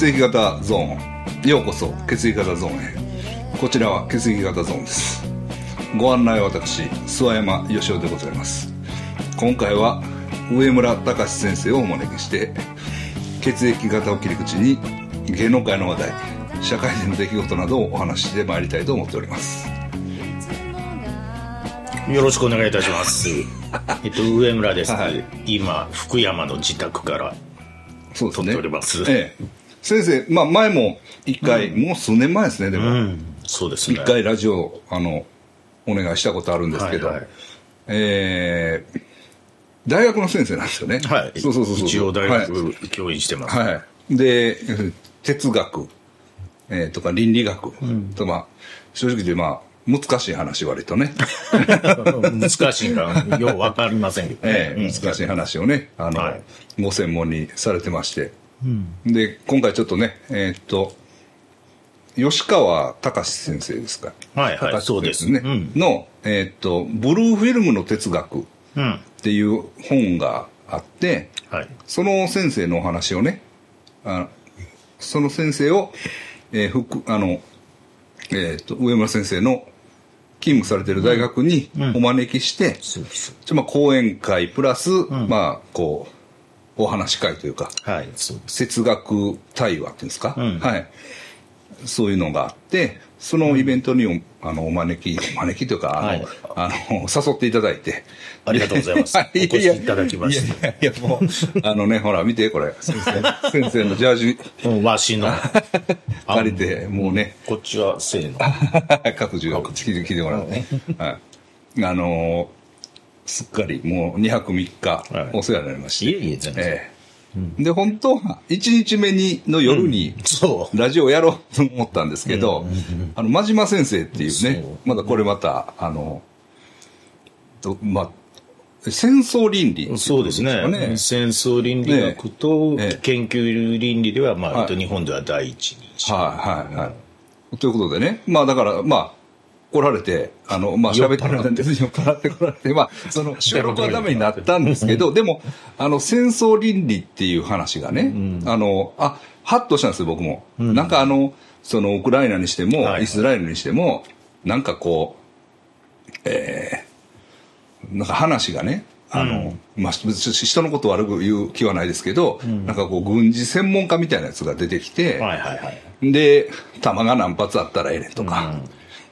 血液型ゾーン。ようこそ血液型ゾーンへ。こちらは血液型ゾーンです。ご案内は私諏訪山義雄でございます。今回は上村隆先生をお招きして血液型を切り口に芸能界の話題社会人の出来事などをお話ししてまいりたいと思っております。よろしくお願いいたします。えっと、上村です。はい。今、福山の自宅からそうですね。撮っております。ええ先生、まあ、前も一回、もう数年前ですねでも、うん、そうですね。一回ラジオあのお願いしたことあるんですけど、はいはい。えー大学の先生なんですよね。はい。そうそうそうそう。一応大はい学教員してます。はい、で哲学、えーとか倫理学、とまあ正直でまあ難しい話割とね、難しいから、ようわかりませんけどね。え難しい話をねあの、はい。ご専門にされてまして、で今回ちょっとねえーっと吉川隆先生ですか？はいはい、隆そうですね、うん。の、えーっとブルーフィルムの哲学っうん。ていう本があってはい。その先生のお話をねあその先生を、えーふくあの、えーっと上村先生の勤務されてる大学にお招きして、そうです。ちょまあ講演会プラス、まあこうお話し会というかはい、そう。哲学対話っていうんですか、うん。はい。そういうのがあってそのイベントにおあのお招きお招きというかあの、はい。あの誘っていただいて。ありがとうございます。はお越しいただきまして。いやいやいやもう あのねほら見てこれ。先生 先生のジャージ。うんわしの。借りてもうね。こっちはせーの。各自を聞いてもらうね、はい、あのーすっかりもう2泊3日はい。お世話になりまして、いえいえ、全然。ええ。で本当は1日目にの夜に、そう。ラジオやろうと思ったんですけど、あの真島先生っていうねまだこれまたあのとまあ戦争倫理っていそうですね。ね戦争倫理学とええ。研究倫理では、まあ、日本では第一に。はいはいはい。ということでね、まあだから、まあ、来られて、あの、まあ喋って。もらったんです酔っ払って来 られて、まあ、その 収録はダメになったんですけど、でも、あの、戦争倫理っていう話がね、あの、あ、ハッとしたんですよ、僕も。なんかあの、その、ウクライナにしても、はい。イスラエルにしても、なんかこう、えー、なんか話がね、あの、まあ、別に人のこと悪く言う気はないですけど、なんかこう、軍事専門家みたいなやつが出てきて、はいはいはい。で、弾が何発あったらええねんとか、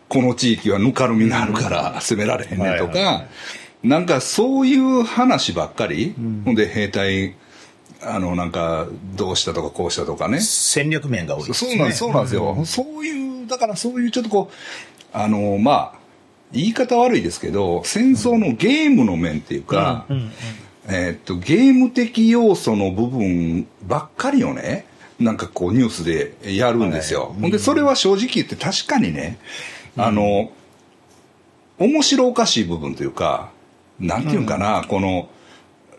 この地域はぬかるみがあるから攻められへんねんとか、はいはなんかそういう話ばっかり、ほんで兵隊、あの、なんか、どうしたとかこうしたとかね。戦略面が多いですね。そうなんです、そうなんですよ。そういう、だからそういうちょっとこう、あの、まあ、言い方悪いですけど、戦争のゲームの面っていうか、えーっと、ゲーム的要素の部分ばっかりをね、なんかこうニュースでやるんですよ。ほんで、それは正直言って確かにね、あの、面白おかしい部分というか、なんていうんかな、この、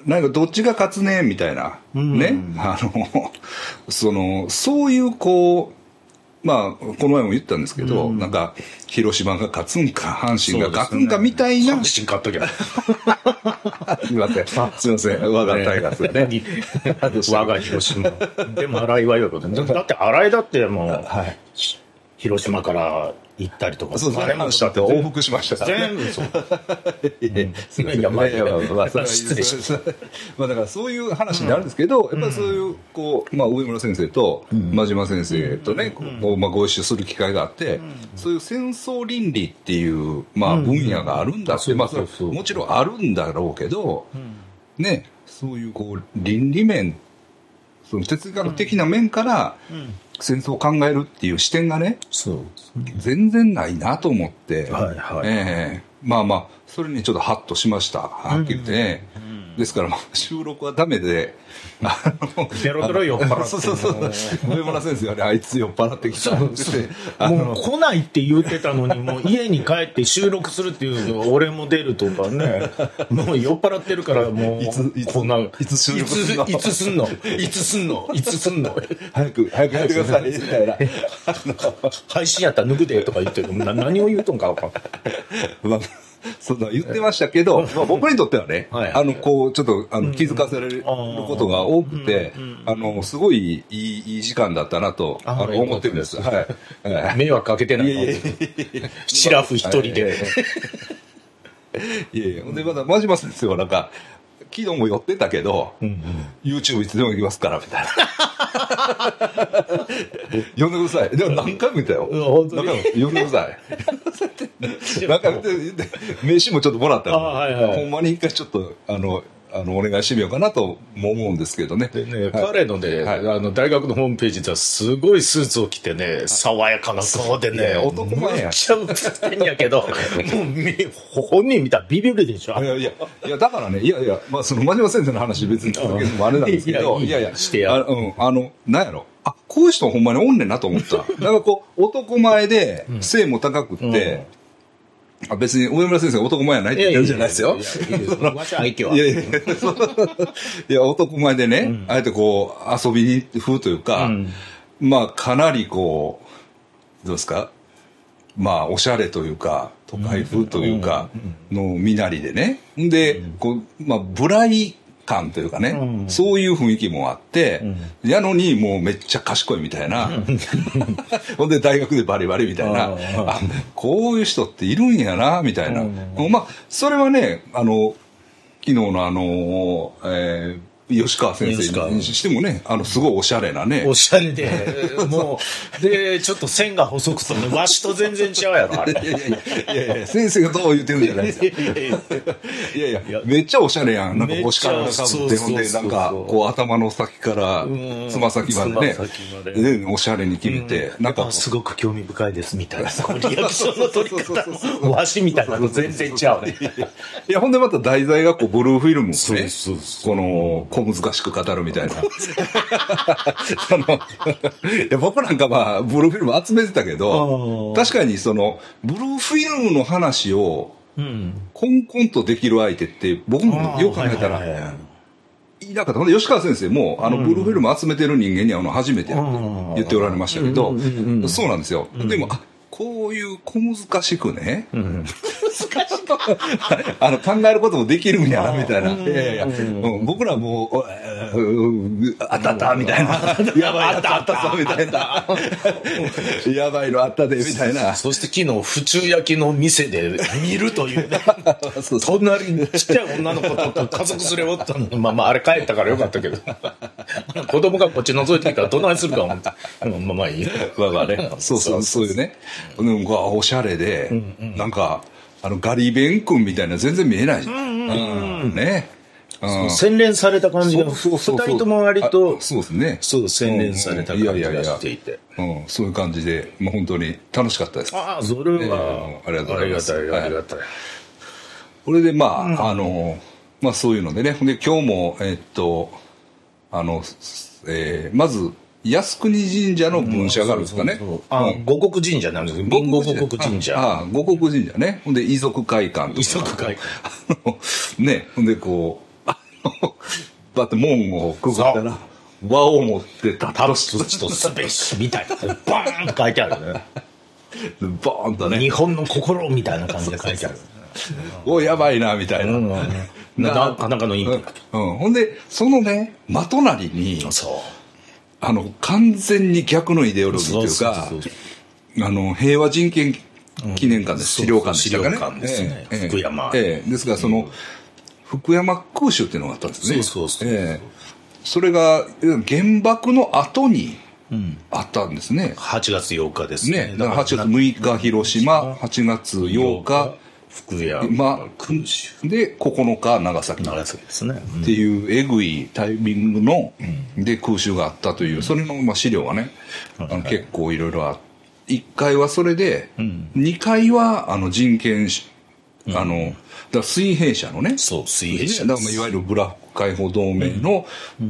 なんかどっちが勝つねみたいな、ね、あの、その、そういうこう、まあ、この前も言ったんですけど、なんか、広島が勝つんか、阪神が勝つんかみたいな、阪神買っときゃ。すみません。すみません。我がタイガースね。我が広島。でも新井はよく。だって新井だってもう、はい。広島から行ったりとか。そうあれもしたって往復しましたからね。全部そう。いやまあまあまあそれは失礼しまあだからそういう話になるんですけど、やっぱりそういう、こう、まあ上村先生と真島先生とね、こうまあご一緒する機会があって、そういう戦争倫理っていう、まあ分野があるんだって、まあもちろんあるんだろうけど、ね、そういうこう、倫理面、その哲学的な面から戦争を考えるっていう視点がね。全然ないなと思って、はいはい。ええ。まあまあそれにちょっとハッとしました。はっきり言って。ね、ですからまあ収録はダメであのベロベロ酔っ払って。そうそうそう。上村先生がねあいつ酔っ払ってきた。ってもう来ないって言ってたのに、もう家に帰って収録するっていうの俺も出るとかね。もう酔っ払ってるから、もう、いついつこんな、いつ収録すんの？いついつすんの？いつすんの？いつすんの？早く早くやってくださいみたいな。配信やったら脱ぐでとか言ってるな何を言うとんか分かんない。ま あ そんな言ってましたけど、まあ、僕にとってはね、はいあの、こう、ちょっと、あの、気づかせられることが多くて、あの、すごいいい、いい時間だったなと、あの、思ってるんです。はい。は い迷惑かけてない。のシラフ一人で。い。やいや、ほんで、まだ、真島先生はなんか、昨日も寄ってたけど、YouTube いつでも行きますから、みたいな。呼んでください。でも何回も言ったよ。うん本当に？何回も呼んでください。何回も言って、名刺もちょっともらったあはいはいほんまに一回ちょっと、あの、あの、お願いしてみようかなとも思うんですけどね。でね、はい。彼のね、はい。あの、大学のホームページではすごいスーツを着てね、爽やかな顔でね、や男前や。めっちゃ映ってんや。けど、もうみ、本人見たらビビるでしょ。い。やいや、いや、だからね、いやいや、まあ、その、真島先生の話別に続けるのもあれなんですけど、いやいやしてやあうん、あの、なんやろ。あ、こういう人ほんまにおんねんなと思った。だからこう、男前で、背も高くって、あ別に上村先生男前やないって言ってるじゃないですよ。いやいやいや男前でね、あえてこう、遊びに風というか、うん。まあ、かなりこう、どうですかまあ、おしゃれというか、都会風というか、の身なりでね。で、こう、まあ、ブライ感というかね、うんそういう雰囲気もあって、やのにもうめっちゃ賢いみたいな。ほんで大学でバリバリみたいな。こういう人っているんやな、みたいな。うんまあ、それはね、あの、昨日のあの、えー吉川先生にしてもね、あの、すごいおしゃれなね。おしゃれで、もう、で、ちょっと線が細くてね、わしと全然違うやろ、あれ。いやいやいやいやいや、先生がどう言ってるんじゃないですよ。いやいやめっちゃおしゃれやん。なんか腰からかぶって、んで、なんか、こう頭の先からんつま先までねおしゃれに決めて、なんかすごく興味深いですみたいな、リアクションの取り方も、わしみたいなの全然違うね。いや、ほんでまた題材がこう、ブルーフィルムをね、この、小難しく語るみたいな。そのいや僕なんかまあ、ブルーフィルム集めてたけど、確かにその、ブルーフィルムの話を、うん。コンコンとできる相手って、僕もよく考えたら、はいなかった。吉川先生も、あの、ブルーフィルム集めてる人間に会うの初めてやってうん言っておられましたけどそうなんですよ。でも、あ、こういう小難しくね、うん。あの、考えることもできるんやな、みたいな。僕らもう、あったった、みたいな。やばいやつあったぞ、みたいな。やばいのあったで、みたいな。そして昨日、府中焼きの店で見るというね。隣にちっちゃい女の子と家族連れおったのに、まあまあ、あれ帰ったからよかったけど。子供がこっち覗いてきたらどないするか思って。うんまあまあいいよ。まあまあね。そうそう、そういうね。うん、おしゃれで、なんか、あの、ガリベン君みたいな全然見えないじゃん。うんね。うん。洗練された感じが、二人とも割とあ、そうですね。そう、洗練された感じがしていて。うん、そういう感じで、もう本当に楽しかったです。ああ、それは、ええ。ありがとうございます。ありがたい、ありがたい。これでまあ、あの、まあそういうのでね、で今日も、えっと、あの、えーまず、靖国神社の分社があるんですかね。そうそうあ、うん五国神社なんですけど、民五国神社。ああ、五国神社ね。ほんで、遺族会館とか。遺族会館 ね、ほんでこう、あの、だって門をくぐったら、輪を持って立タロスとスペースみたいな。バーンと書いてあるね。バーンとね、日本の心みたいな感じで書いてある。お、やばいな、みたいな。うんななかなかのインパクうん、ほんで、そのね、真隣にト。、そう。あの、完全に逆のイデオロギーというかあの、平和人権記念館です。うん資料館でしたかね。資料館ですねええ福山ええですから、その、福山空襲っていうのがあったんですね。そうそうそうええそれが、原爆の後にうん。あったんですね。8月8日ですね。ね。だから8月6日広島、8月8日、福山ま空襲。で、9日長崎。長崎ですね。っていうえぐいタイミングの、で空襲があったという、それのまあ資料がね、あの結構いろいろあって、1階はそれで、ん。2階はあの人権し、あの、だ水平社のね、そう、水平社だからまあいわゆるブラック解放同盟の、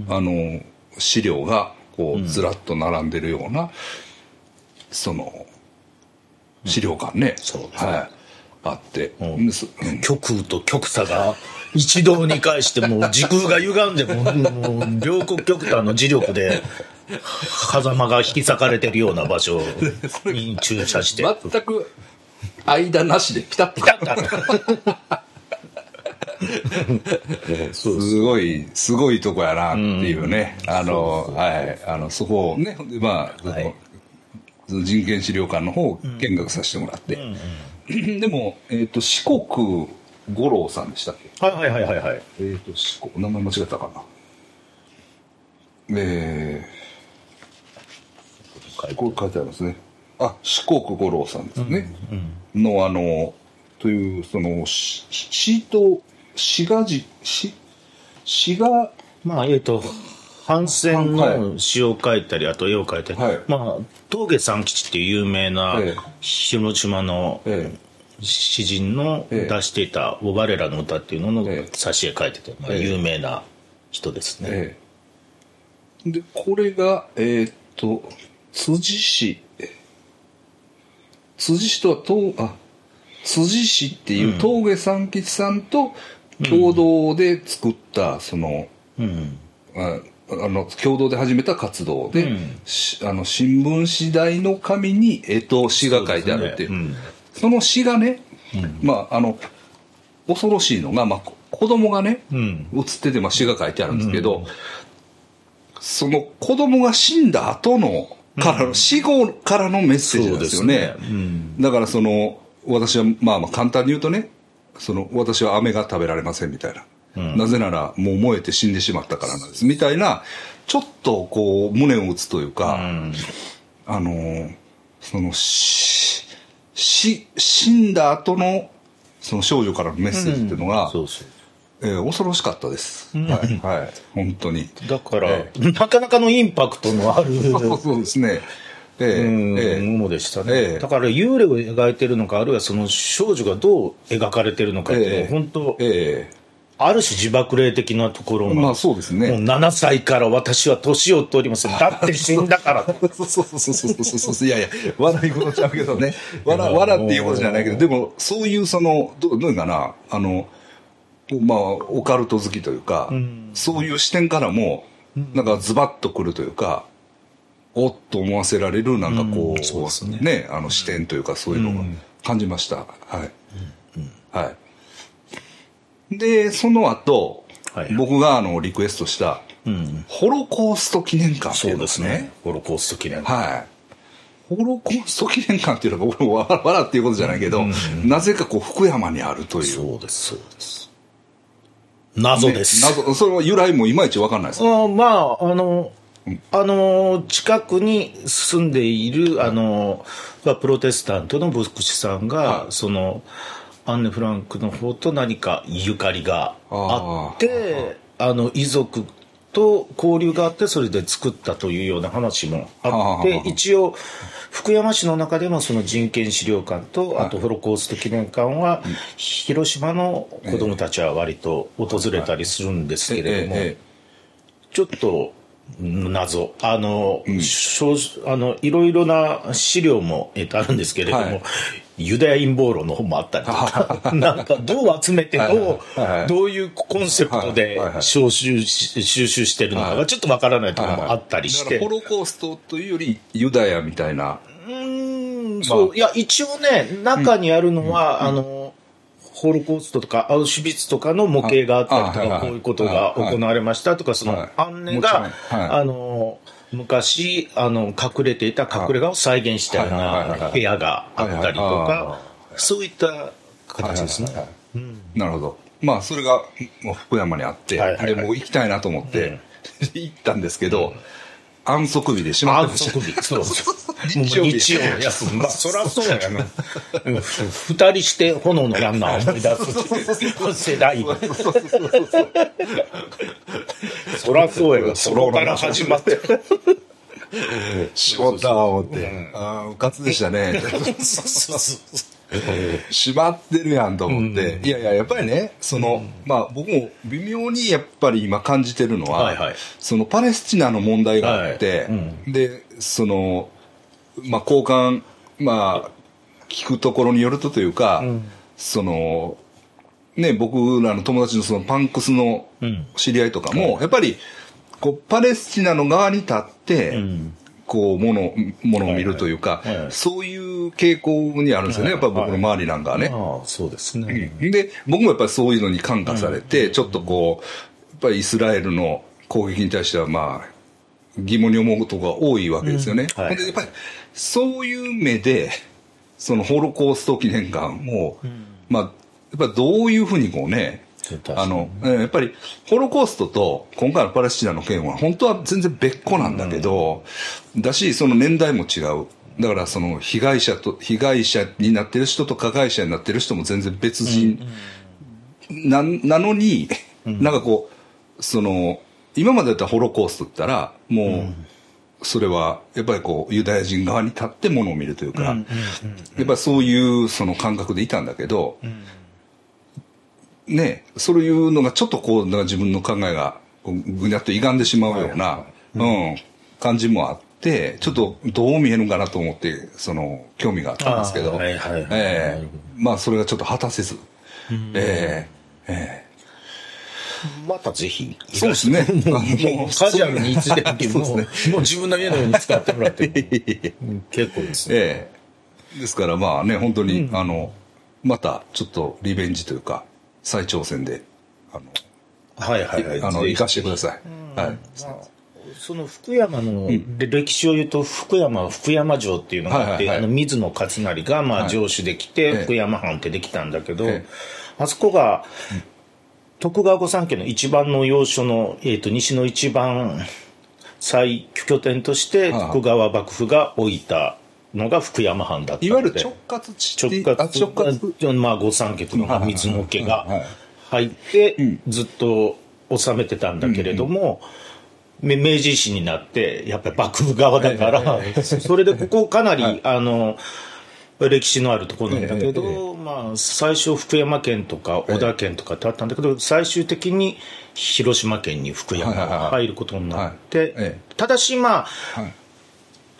あの、資料が、こう、ずらっと並んでるような、その、資料館ね、そう。はい、あって、うん。極右と極左が一堂に会してもう 時空が歪んでももう両国極端の磁力で狭間が引き裂かれてるような場所 に駐車して。全く間なしでピタッと。ピタッ す。ごい、すごいとこやなっていうね。あの、はい。あの、そこをね、まあ、はい。人権資料館の方を見学させてもらって。でも、えっ、と、四国五郎さんでしたっけ？はいはいはいはいはい。えっ、と、四国、名前間違ったかな？えー、これ書いてありますね。あ、四国五郎さんですね。の、あの、という、その、し詩と、詩がじ、詩、詩が、まあ、えっ、と、反戦の詩を書いたり、あと絵を描いたり、はい。まあ、峠三吉っていう有名なええ。広島のえ詩人のええ。出していた「オバレラの歌」っていうののええ。挿絵書いてて、まあ、ええ。有名な人ですね。ええ。で、これが、えーっと、辻氏。辻氏とは、とあ、辻氏っていう峠三吉さんと共同で作った、その、うん。ああの、共同で始めた活動で、うんしあの、新聞紙代の紙に絵と詩が書いてあるっていう。そうですねその詩がね、まあ、あの、恐ろしいのが、まあ、こ子供がね、うん。写ってて、まあ、詩が書いてあるんですけど、その子供が死んだ後の、からの、死後からのメッセージですよね。ねうんだからその、私は、まあまあ簡単に言うとね、その、私は飴が食べられませんみたいな。なぜなら、もう燃えて死んでしまったからなんです。みたいな、ちょっとこう、胸を打つというか、うん。あのーその、し、し、死んだ後の、その少女からのメッセージっていうのが、そうそう。えー恐ろしかったです。はい、はい、本当に。だから、えなかなかのインパクトのある、そうですね。ええうんええものでしたね、ええだから幽霊を描いてるのかあるいはその少女がどう描かれてるのかってええ本当、えある種自爆霊的なところまあそうですもうね。7歳から私は年を取ります だって死んだからそうそうそうそうそうそうそう。いやいや、笑い事ちゃうけどね。笑、笑っていうことじゃないけど、でも、そういうその、どう、どういうかな、あの、まあ、オカルト好きというか、そういう視点からも、なんかズバッとくるというか、おっと思わせられる、なんかこううですう、ねね、あの視点というか、そういうのを感じました。はい。はい。で、その後、はい僕があの、リクエストした、うん。ホロコースト記念館ってそいううのがですね。ホロコースト記念はい。ホロコースト記念館っていうのが、俺も笑笑っていうことじゃないけど、なぜかこう、福山にあるという。そうですそうです。謎です、ね謎、それは由来もいまいちわかんないです。あまああのあの近くに住んでいるあのプロテスタントの牧師さんが、はい。そのアンネ・フランクの方と何かゆかりがあってあの遺族と交流があってそれで作ったというような話もあって一応福山市の中でもその人権資料館とあとホロコースト記念館は広島の子どもたちは割と訪れたりするんですけれども。ええちょっと謎。あの、少あのいろいろな資料も、えっと、あるんですけれども、はいユダヤ陰謀論の本もあったりとか なんかどう集めてどうどういうコンセプトで収集し収集してるのかがちょっとわからないところもあったりして。ホロコーストというより、ユダヤみたいな。うーんそう、いや、一応ね、中にあるのは、あの、ホロコーストとかアウシュビッツとかの模型があったりとか、こういうことが行われましたとか、そのはい、アンネもちろん。が、はい。あの、昔、あの、隠れていた隠れ家を再現したような部屋があったりとか、そういった形ですね。なるほど。まあ、それが、もう福山にあって、はいはい。はいで、もう行きたいなと思って、行ったんですけど、安息日で閉まった。安息日、そうそう。日曜日日休む。まあ、そりゃ そうやな。二人して炎のランナー思い出す。世代。そりゃそうやが、そこから始まって。しまった思って。ああ、うかつでしたね。閉まってるやんと思って。いやいや、やっぱりね、その、まあ僕も微妙にやっぱり今感じてるのは、はいはいそのパレスチナの問題があって、はいで、その、まあ交換、まあ、聞くところによるとというか、その、ね、僕らの友達のそのパンクスの知り合いとかも、やっぱり、こう、パレスチナの側に立って、ん。こう、もの、ものを見るというか、はいはいはい。そういう傾向にあるんですよね、やっぱり僕の周りなんかはね。ああ、そうですね。で、僕もやっぱりそういうのに感化されて、ちょっとこう、やっぱりイスラエルの攻撃に対しては、まあ、疑問に思うことが多いわけですよね。うん。はい。やっぱり、そういう目で、そのホロコースト記念館も、まあ、やっぱりどういうふうにこうね、あの、えーやっぱり、ホロコーストと今回のパレスチナの件は本当は全然別個なんだけど、だし、その年代も違う。だからその被害者と、被害者になってる人と加害者になってる人も全然別人。ななのに、なんかこう、その、今までだったらホロコーストって言ったら、もう、それは、やっぱりこう、ユダヤ人側に立ってものを見るというか、やっぱりそういうその感覚でいたんだけど、ね、そういうのがちょっとこう、自分の考えが、ぐにゃっと歪んでしまうような、うん、感じもあって、ちょっとどう見えるのかなと思って、その、興味があったんですけど、まあそれがちょっと果たせず、え。ええまたぜひ。えそうですね。もうカジュアルにいつでも、もう自分の家のように使ってもらって。うん結構ですね。ええ。ですからまあね、本当に、あの、またちょっとリベンジというか、再挑戦で、あの、はいはいはい。あの、行かしてください。はい。その福山の歴史を言うと福山は福山城っていうのがあって、あの水野勝成がまあ城主できて、ええ。福山藩ってできたんだけど、ええ。あそこが、徳川御三家の一番の要所の、えー、と西の一番最拠点としてはあ。徳川幕府が置いたのが福山藩だったいわゆる直轄地直あ直轄？轄まあ御三家というのが水野家が入ってずっと治めてたんだけれども、め明治維新になってやっぱり幕府側だから、それでここかなり、あの歴史のあるところなんだけど、まあ、最初福山県とか小田県とかってあったんだけど、最終的に広島県に福山が入ることになって、ただしまあはい。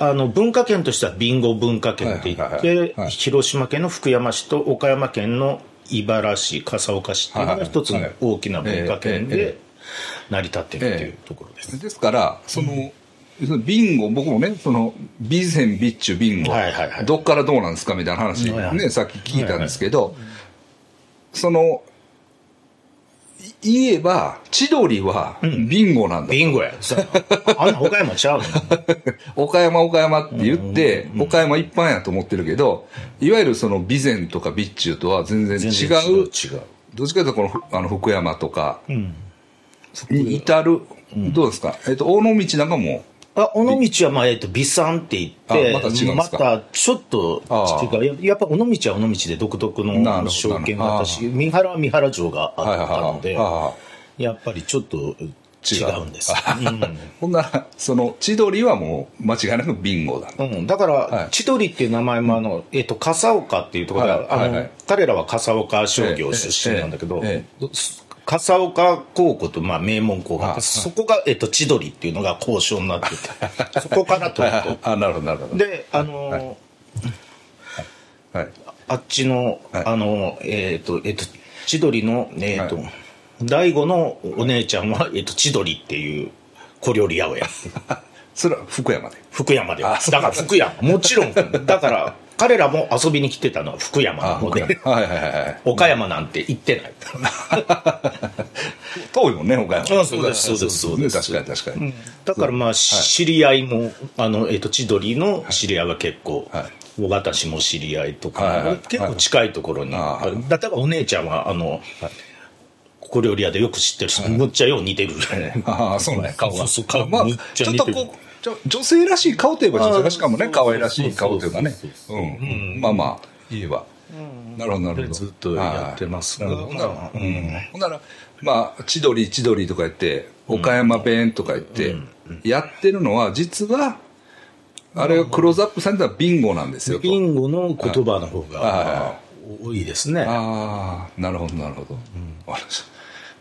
あの文化圏としてはビンゴ文化圏って言ってはい広島県の福山市と岡山県の茨市笠岡市っていうのが一つの大きな文化圏で成り立ってるっていうところです。ですから、そのビンゴ、僕もね、その、ビゼン、ビッチュ、ビンゴ、はいはいはい。どっからどうなんですかみたいな話、はいはい。ね、さっき聞いたんですけど、その、い言えば、千鳥はビンゴなんだ。ビンゴや。そう。あんな岡山ちゃうの？岡山、岡山って言って、岡山一般やと思ってるけど、いわゆるその備前とか備中とは全然違う、違う。どっちかというとこのふあの福山とかうん。に至る、どうですか？えっと、大野道なんかも、あ尾道はまあ、えっと、美山って言って、あまた違うまたちょっとあ違う。ややっぱ尾道は尾道で独特の証券があったし、三原は三原城があったので、やっぱりちょっと違うんです。ほんなら、その、千鳥はもう間違いなくビンゴだ。うんうん、だから、はい。千鳥っていう名前もあの、えっと、笠岡っていうところで、はいあの、はいはい。彼らは笠岡商業出身なんだけど、ええ笠岡高校と、まあ、名門校があってあそこが、えっと、千鳥っていうのが交渉になってて、そこから取ると。あ、なるほど、なるほど。で、あのーはい。あっちの、はいあの、えっ、と、えっ、と、千鳥の、えっ、と、はい大悟のお姉ちゃんは、えっ、と、千鳥っていう小料理屋をやってる それは福山で。福山で。だから福山。もちろん。だから、彼らも遊びに来てたのは福山の福山。で、はいはいはいはい。岡山なんて行ってない。遠いもんね、岡山。あそうですそうですそうです確かに確かに。だからまあ、知り合いも、あの、えっ、と、千鳥の知り合いは結構、はい私も知り合いとか、はいはい結構近いところに、あー例えばお姉ちゃんは、あの、小料理屋でよく知ってる人、むっちゃよう似てる。ああ、そうね、顔が。そう顔まあちちょっとこう、女性らしい顔といえば女性らしいかもね、可愛らしい顔というかね。まあまあ、言えば。なるほど、なるほど。ずっとやってます。ほど。ほんなら、まあ、千鳥、千鳥とか言って、岡山弁とか言って、やってるのは、実は、あれがクローズアップされたビンゴなんですよと。ビンゴの言葉の方はが多いですね。ああ、なるほど、なるほど。わかりました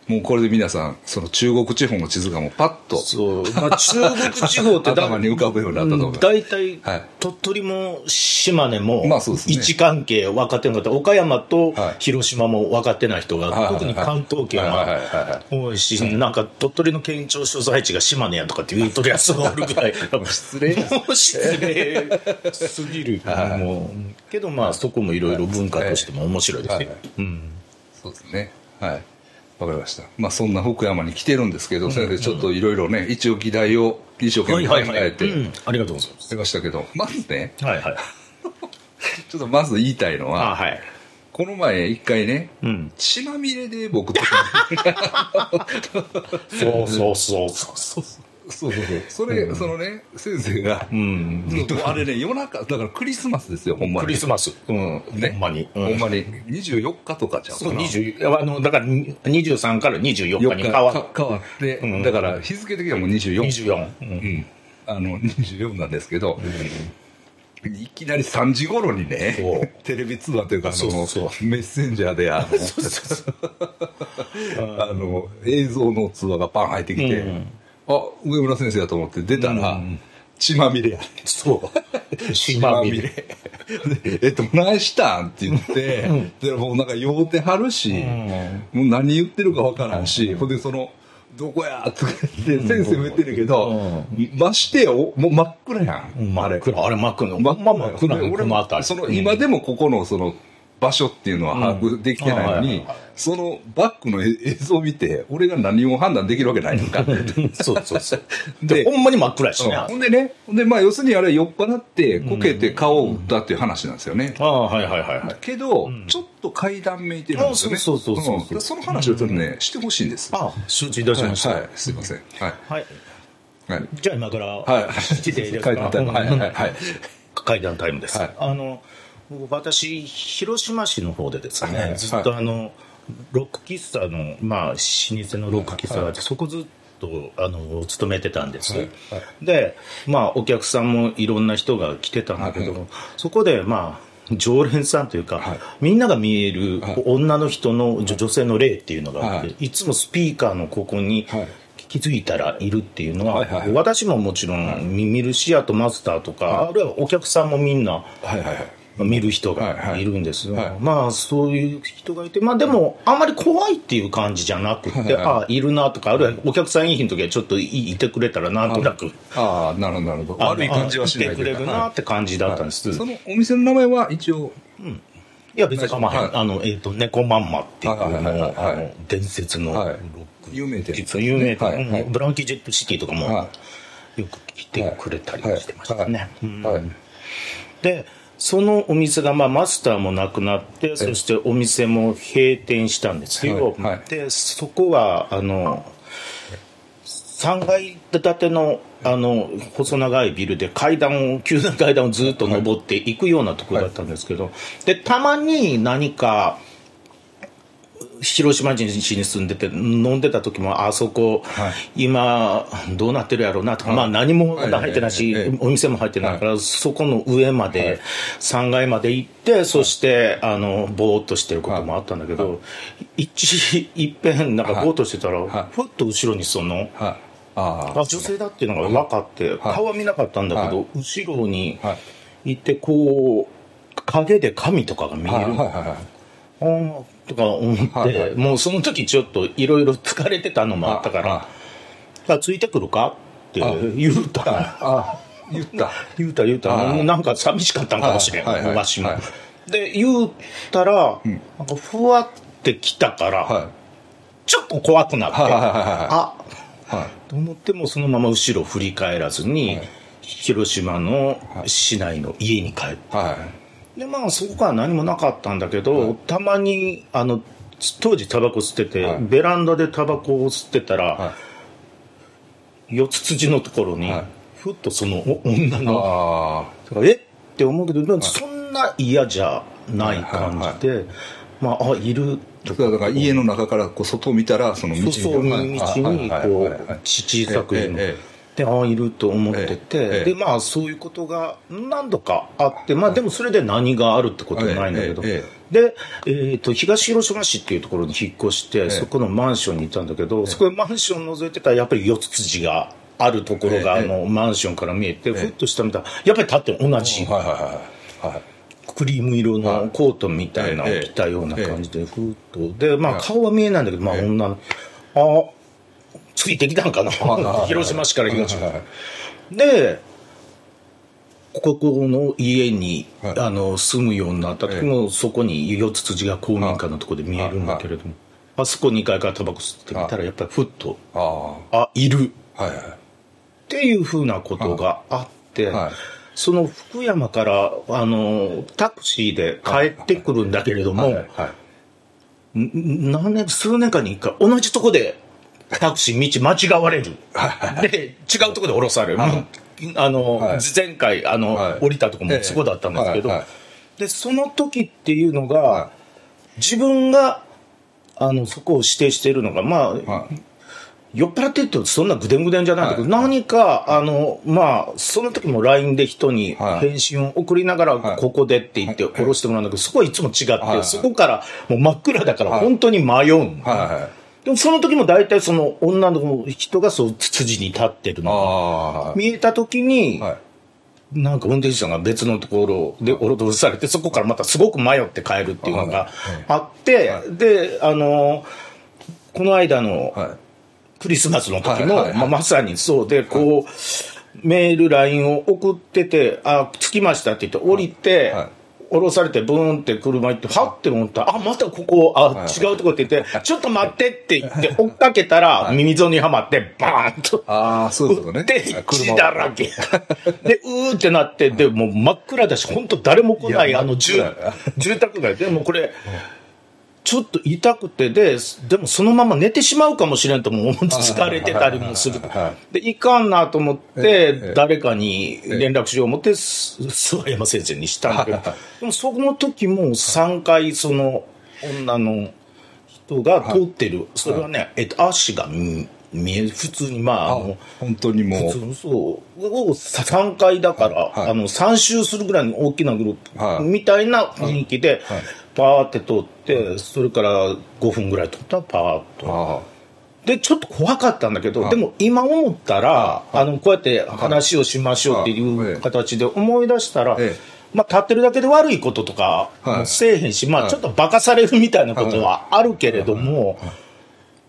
もうこれで皆さん、その中国地方の地図がもうパッとそう。まあ、中国地方ってだ頭に浮かぶようになったと思います。大体、はい鳥取も島根も、まあそうですね位置関係分かってなかった。岡山とはい広島も分かってない人が、はいはいはい特に関東圏はいはいはいははい多いし、なんか鳥取の県庁所在地が島根やとかって言うとるやつがおるぐらい。失礼もう失礼すぎる。もうけどまあそこもいろいろ文化としても面白いですはいね。うん。そうですね。はい。わかりました。まあそんな福山に来てるんですけど、先生ちょっといろいろね、一応議題を一生懸命考えてうんありがとうございます。出ましたけど、まずね、はいはい。ちょっとまず言いたいのあ、は、はい。この前一回ね、うん。血まみれで僕と、そうそうそう。そうそうそう。それ、そのね、先生が、うん。あれね、夜中、だからクリスマスですよ、ほんまに。クリスマス。うん。ねほんまに。うんほんまに。24日とかちゃうかそう、な。20、あの、だから23から24日に変わっか変わって、うんだから日付的にはもう24。24。う。うんん。あの、24なんですけど、いきなり3時頃にそねう、テレビ通話というか、あそうの、そうそメッセンジャーで、あの、あの、映像の通話がパン入ってきて、うんあ、上村先生だと思って出たら、うん血まみれやね。そう。島見れ。でえっと、何したんって言って、でもうなんか酔うてはるし、もう何言ってるかわからんし、ほんでその、どこやとか言って先生も言ってるけど、ましてよ、もう真っ暗やん。真っ暗。あれ真っ暗。真っまあ真っ暗でのこの辺り。その、今でもここのその、場所っていうのは把握できてないのにそのバックの映像を見て、俺が何を判断できるわけないのか。そうそうそう。でで、ほんまに真っ暗やしね。ほんでね、ほんでまあ要するにあれ酔っ払ってこけて顔を打ったっていう話なんですよね。ああ、はいはいはいはい。けど、ちょっと階段めいてるんですよね。あそうそうそうそうその話をちょっとね、してほしいんです。はああ、承知いたしましい、た。はい、すいません。はい。はい。はい。じゃあ今から、はい。来ていいですか？はい、はい、はい。階段タイムです。はいあの僕私広島市の方でですね、はい。ずっとあのロック喫茶のまあ老舗のロック喫茶があって、そこずっとあの勤めてたんです、はいでまあお客さんもいろんな人が来てたんだけど、はいそこでまあ常連さんというか、はい。みんなが見えるはい。女の人の女女性の霊っていうのがあって、はい。い、つもスピーカーのここにはい。気づいたらいるっていうのは、はいはいはい。私ももちろん見るしあとマスターとか、あるいはお客さんもみんなはい、はい、はい。見る人はいはい。がいるんですが、はい。まあそういう人がいてまあでもあんまり怖いっていう感じじゃなくて、はい。はいああいるなとかあるいはお客さんいい日の時はちょっといいてくれたらなんとなくああ、なるほど、なるほど。あ悪い感じはしないいてくれるなって感じだったんです、そのお店の名前は一応、いや別に構わへん、はい。あのえっ、と猫まんまっていうはいはいはい。はいあの伝説のロはい。ック、有名店。実は有名店、はいはい。うん。ブランキー・ジェット・シティとかもはよく来てくれたりしてましたね、うんはい。でそのお店が、まあ、マスターもなくなってそしてお店も閉店したんです。よ、はい。はい。でそこはあの3階建てのあの細長いビルで階段を急な階段をずっと登っていくようなところだったんですけど、でたまに何か広島市に住んでて飲んでた時もあそこ、はい。今どうなってるやろうなとか、まあ何もはい。入ってないし、ええええ。お店も入ってないから、そこの上まで、はい。3階まで行ってそしてあのぼーっとしてることもあったんだけど、一い。っぺんなんかぼーっとしてたら、はい。ふっと後ろにその。はい。あ女性だっていうのが分かって、顔は見なかったんだけど、はい。後ろにはい。行ってこう影で神とかが見える、はい、はい、はい。とか思って、はいはいもうその時ちょっといろいろ疲れてたのもあったからあ「あついてくるか?」って言うたああ、言った。言うた言うたなんか寂しかったんかもしれん、はいはいはいわしも、はいで言うたら、なんかふわってきたから、はちょっと怖くなって、あい。はい。と思ってもそのまま後ろ振り返らずに、はい広島の市内の家に帰ってはい。でまあそこから何もなかったんだけど、たまにあの当時タバコ吸ってて、はい。ベランダでタバコを吸ってたら、はい。四つ辻のところに、はい。ふっとそのお女のあえ？って思うけど、そんな嫌じゃない感じで、まああいるあ。だからだから家の中からこう外を見たら、その道そうそう道にはいはいはいこはい。う小さくいるのえええでああいると思ってて、ええでまあそういうことが何度かあってまあでもそれで何があるってことはないんだけど、えで、えー、と東広島市っていうところに引っ越して、えそこのマンションにいたんだけど、そこでマンション覗いてたらやっぱり四つ辻があるところが、ええあのマンションから見えて、ふっと下見たらやっぱり立ってる同じ、はいはいはいはい。クリーム色のコートみたいなのを着たような感じで、ふーっと。で、まあ顔は見えないんだけど、まあ女の、あついてきたんかな？広島市から東島。で、ここの家に、はい。あの住むようになった時も、そこに四つ辻が公民館のところで見えるんだけれども、あそこ2階からタバコ吸ってみたら、やっぱりふっと、ああ、いる。あはいはい。っていうふうなことがあって、はい。その福山からあのタクシーで帰ってくるんだけれども、何年数年間に一回同じとこでタクシー道間違われる。で違うとこで降ろされる、あの、はい。前回あの、はい。降りたとこもそこだったんですけど、はいはい。でその時っていうのが、は自分があのそこを指定しているのがまあ、はい。酔っ払ってるとそんなぐでんぐでんじゃないんだけど、はい。何か、あの、まあ、その時も LINE で人にはい。返信を送りながら、はい。ここでって言ってはい。下ろしてもらうんだけど、そこはいつも違って、はい。そこからもう真っ暗だからはい。本当に迷うん。はいはでもその時も大体その女の人がそう、ツツジに立ってるいのがあ見えた時に、あはい。なんか運転手さんが別のところでおろどされて、そこからまたすごく迷って帰るっていうのがあって、で、あの、この間の、はい。クリスマスの時も、はいはいはい。まあ、まさにそうで、こう、メール、LINE を送ってて、あ、着きましたって言って降りて、はい降ろされてブーンって車行って、はって思った。ら、あ、またここ、あ、はい。違うとこって言って、ちょっと待ってって言って、追っかけたら、耳 zon にはまって、バーンと。ああそういうことね。で、血だらけ。で、うーってなって、で、もう真っ暗だし、本当誰も来ないあの、住住宅街。で、もうこれ、ちょっと痛くてで、でもそのまま寝てしまうかもしれんとも思って疲れてたりもする。は。で、いかんなと思っえてえ、誰かに連絡しよう思って、す諏訪山先生にしたんだけど、でもその時も3回その女の人が通ってる。それはね、えっと、足が見見える。普通にまあ、あの、本当にもう。普通そうを3回だから、はい。あの3周するぐらいの大きなグルーはい。プみたいな雰囲気で、はいパーって通って、それから5分ぐらい通ったらパーッと。あで、ちょっと怖かったんだけど、はいでも今思ったら、あの、こうやって話をしましょうっていはいう形で思い出したら、ええ。まあ、立ってるだけで悪いこととかせえへんし、まあ、はい。ちょっと馬鹿されるみたいなことはあるけれども、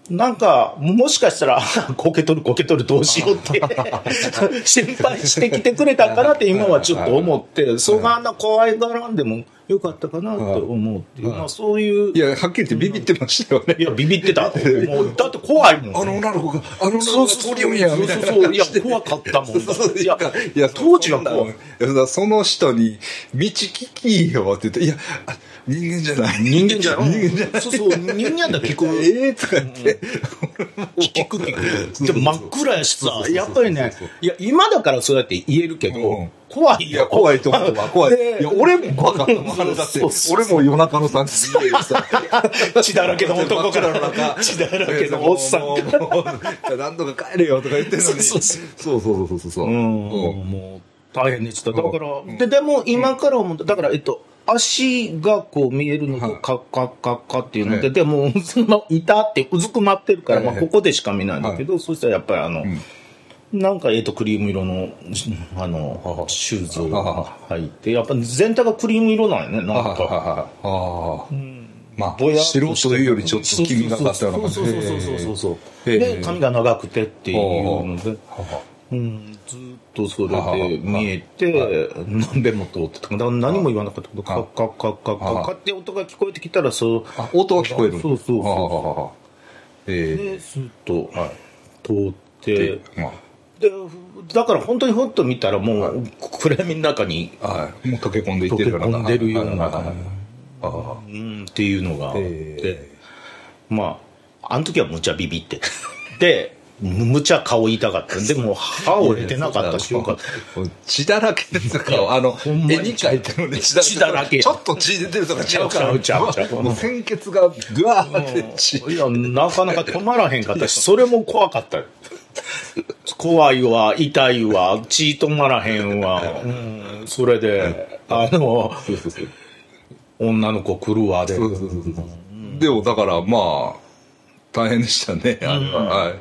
なんか、もしかしたら、こけとるこけとるどうしようって、心配してきてくれたんかなって今はちょっと思って、そうがあんな怖いがらんでもよかったかなと思うっていう、まあそういうあ、いやはっきり言ってビビってましたよねいや、ビビってた。もう、だって怖いもん。あの女の子があの女そうそうそう。の子が通りよんやみたいなそうそうそう。いや、怖かったもん。いや、いや当時は怖い。その人に「道聞きよ」って言って「いやあ人間じゃない人間じゃない。人間じゃないそうそう、人間だ聞く。ええとか言って、聞く聞く。真っ暗やしさ、やっぱりね、いや、今だからそうやって言えるけうどん、怖いよ。いや怖いと思うわ。怖い。でいや俺も怖かったもんだって。俺も夜中の3時でさ。血だらけの男からの中血だらけのおっさん。もうもうもう何とか帰れよとか言ってんのに。そうそそううそうそう。そうん、もう大変でした。だから、で、でも今から思うだ。から、えっと、足がこう見えるのと、カッカッカッカっていうので、ええでも、その、いたってうずくまってるから、ええまあ、ここでしか見ないんだけど、そしたらやっぱりあの、なんか、えっと、クリーム色の、あの、シューズを履いて、やっぱ全体がクリーム色なんよね、なんあか。ああ。まあぼやっと素人というよりちょっと黄みがかったような感じそうそうそうそうそうで、髪が長くてっていうので、はうん、ずっとそれで見えて、何べんも通ってた。だから何も言わなかったけど、カッカッカッカッカッカッって音が聞こえてきたら、そう、あ音は聞こえるそうそうそうで、スッと通って、まあで、だから本当にほっと見たらもう、暗闇の中にはい。もう溶け込んでいっ溶けてるような。込んでるようなはい。はい。はいあうん、っていうのがあって、えまあ、あの時はむちゃビビって。で、むむちゃ顔痛かった。でも、歯折れてなかったし、よかった。血だらけですから、あの、絵に描いてるのね、血だらけちょっと血出てるとかちゃうから。ちゃうちゃうもう鮮血がぐわーって血。いや、なかなか止まらへんかったし、それも怖かったよ。怖いわ、痛いわ、血止まらへんわ。うん、それで、あの、女の子来るわで。でもだからまあ大変でしたねあれは、はい、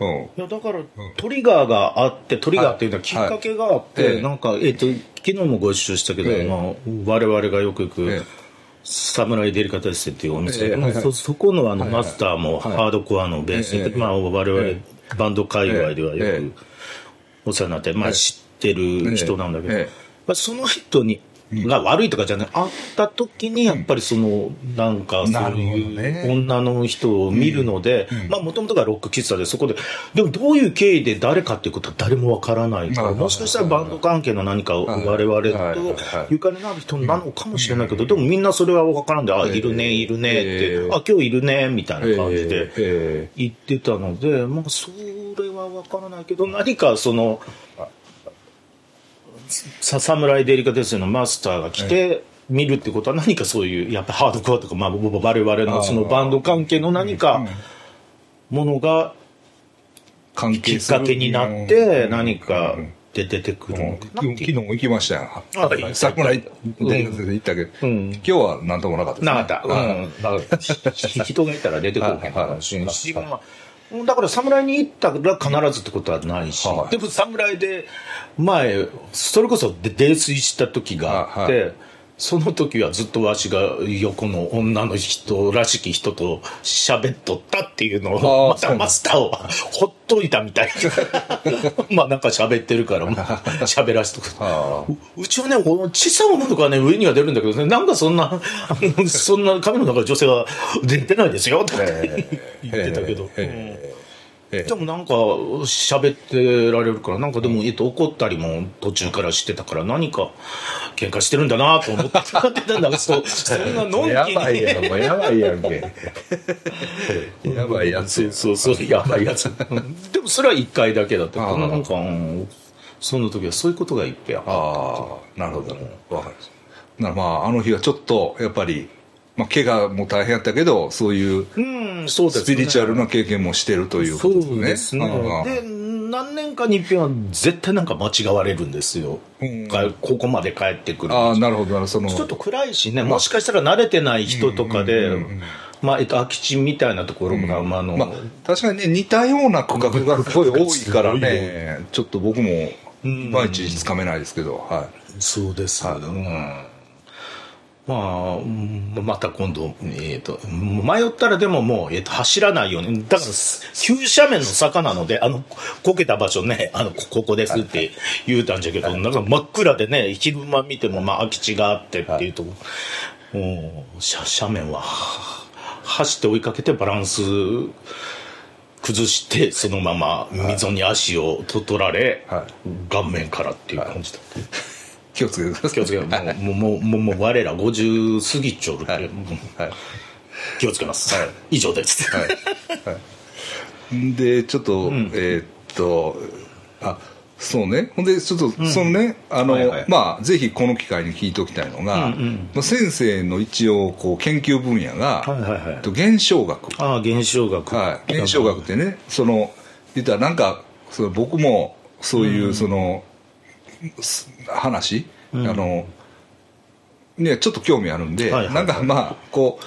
うん。いやだからトリガーがあってトリガーっていうのはきっかけがあって、はい。ええなんか、えっと昨日もご一緒したけど、ええ。まあ、我々がよく行く、ええ。サムライデリカテッセっていうお店、ええ。はいはい。そそこのあの、はいはい。マスターもはい。ハードコアのベース、ええ。まあ、我々、えバンド界隈ではよええ。くお世話になって、まあ、知ってる人なんだけど、ええ。まあ、その人にが悪いとかじゃない、会った時にやっぱりその、なんかそういうね。女の人を見るので、まあもともとがロック喫茶でそこで、でもどういう経緯で誰かっていうことは誰もわからないから、はいもしかしたらバンド関係の何かはい。我々とゆかりのある人なのかもしれないけど、でもみんなそれはわからんで、あ、いるね、いるねって、ええあ、今日いるね、みたいな感じで。え言ってたので、まあ、それは分からないけど、何かその、さサムライデリカテスのマスターが来て、見るってことは何かそういう、やっぱハードコアとか、まあ、我々のそのバンド関係の何かものがきっかけになって、何かで出てくるのかな昨日も行きましたよ。あ行った桜井大学で行ったけど、うん。今日は何ともなかったですね。なかった。うん。人がいたら出てこへんかもしれんし、はい。まあだから侍に行ったら必ずってことはないし、はい。でも侍で前、それこそで泥酔した時があって、はその時はずっとわしが横の女の人らしき人と喋っとったっていうのを、またマスターを ほっといたみたいな。まあなんか喋ってるから、まあ 喋らしとく。あううちはね、この小さな女の子はね、上には出るんだけどね、なんかそんな、そんな髪の中の女性は出てないですよ、とか言ってたけど。えうんでもなんか喋ってられるから、なんかでも、えっと、怒ったりも途中からしてたから、何か喧嘩してるんだなと思ってたんだけど、そんなのんきやばいにやんやばいやんけやばいやつそうそうそう、やばいやつ。うんでもそれは一回だけだった。ああ。なんか、うんその時はそういうことがいっぺんあった。ああなるほど。わかりました。ならまああの日はちょっとやっぱりまあ怪我も大変やったけどそういう。スピリチュアルな経験もしてるということですね。そうですね。何年かに一遍は絶対なんか間違われるんですよ。うん。がここまで帰ってくる。ああなるほどそのちょっと暗いしね、もしかしたら慣れてない人とかで、うんうんうんうん。まあ、えっと、空き地みたいなところが、まあ、あの、まあ、確かにね似たような区画がすごい多いからね。ちょっと僕もいまいちつかめないですけど、はそうです。はい。うんまあうん、また今度、えっ、と、迷ったらでももう、えっ、と、走らないように。だから、急斜面の坂なので、あの、こけた場所ね、あの、こここですって言うたんじゃけど、なんか真っ暗でね、昼間見ても、まあ、空き地があってっていうとこ、もう、斜斜面は、走って追いかけてバランス崩して、そのまま溝に足をと取られ、は顔面からっていう感じだった。気をつけてください気をつけよう。もう、もう、もう、もう、我ら50過ぎちょる、はいもうはい気をつけます。はい以上です。はいはい、でちょっと、えーっとあそうねほんでちょっと、そのねあの、はいはいまあぜひこの機会に聞いておきたいのが、うんうんまあ先生の一応こう研究分野が、はいはいはいと現象学ああ、現象学。はい、現象学ってねその言ったらなんかその僕もそういうその、す話、あのねちょっと興味あるんで、はいはい。なんかまあこう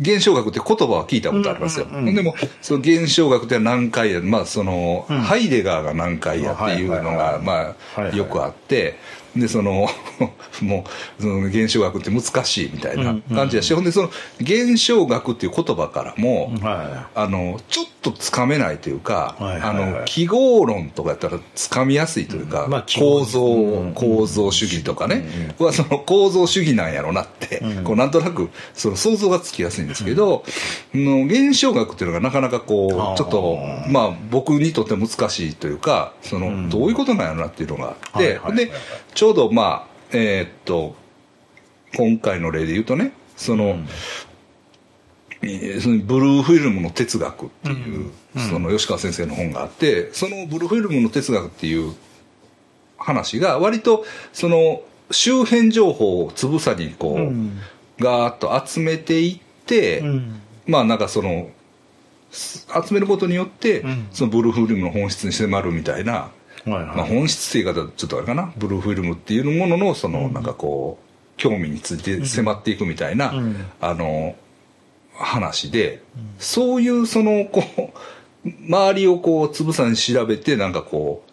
現象学って言葉は聞いたことありますよ、うんうんうんでもその現象学って何回やまあその、ハイデガーが何回やっていうのがまあよくあってでその もうその現象学って難しいみたいな感じやし、ほんでその現象学っていう言葉からも、はあのちょっとつかめないというか、はいはいはいあの記号論とかやったらつかみやすいというか、うんまあ構造、うん構造主義とかね、はその構造主義なんやろなって、こうなんとなくその想像がつきやすいんですけど、の現象学っていうのがなかなかこうちょっとまあ僕にとって難しいというかその、どういうことなんやろなっていうのがあって、はいはいはいでちょうどまあえーっと今回の例で言うとねその、えーそのブルーフィルムの哲学っていう、その吉川先生の本があってそのブルーフィルムの哲学っていう話が割とその周辺情報をつぶさにこう、うん。ガーッと集めていって、うん。まあなんかその集めることによって、そのブルーフィルムの本質に迫るみたいな、はいはい。まあ、本質っていう言い方はちょっとあれかな？ブルーフィルムっていうもののそのなんかこう興味について迫っていくみたいな、あの話で、そういうそのこう周りをこうつぶさに調べてなんかこ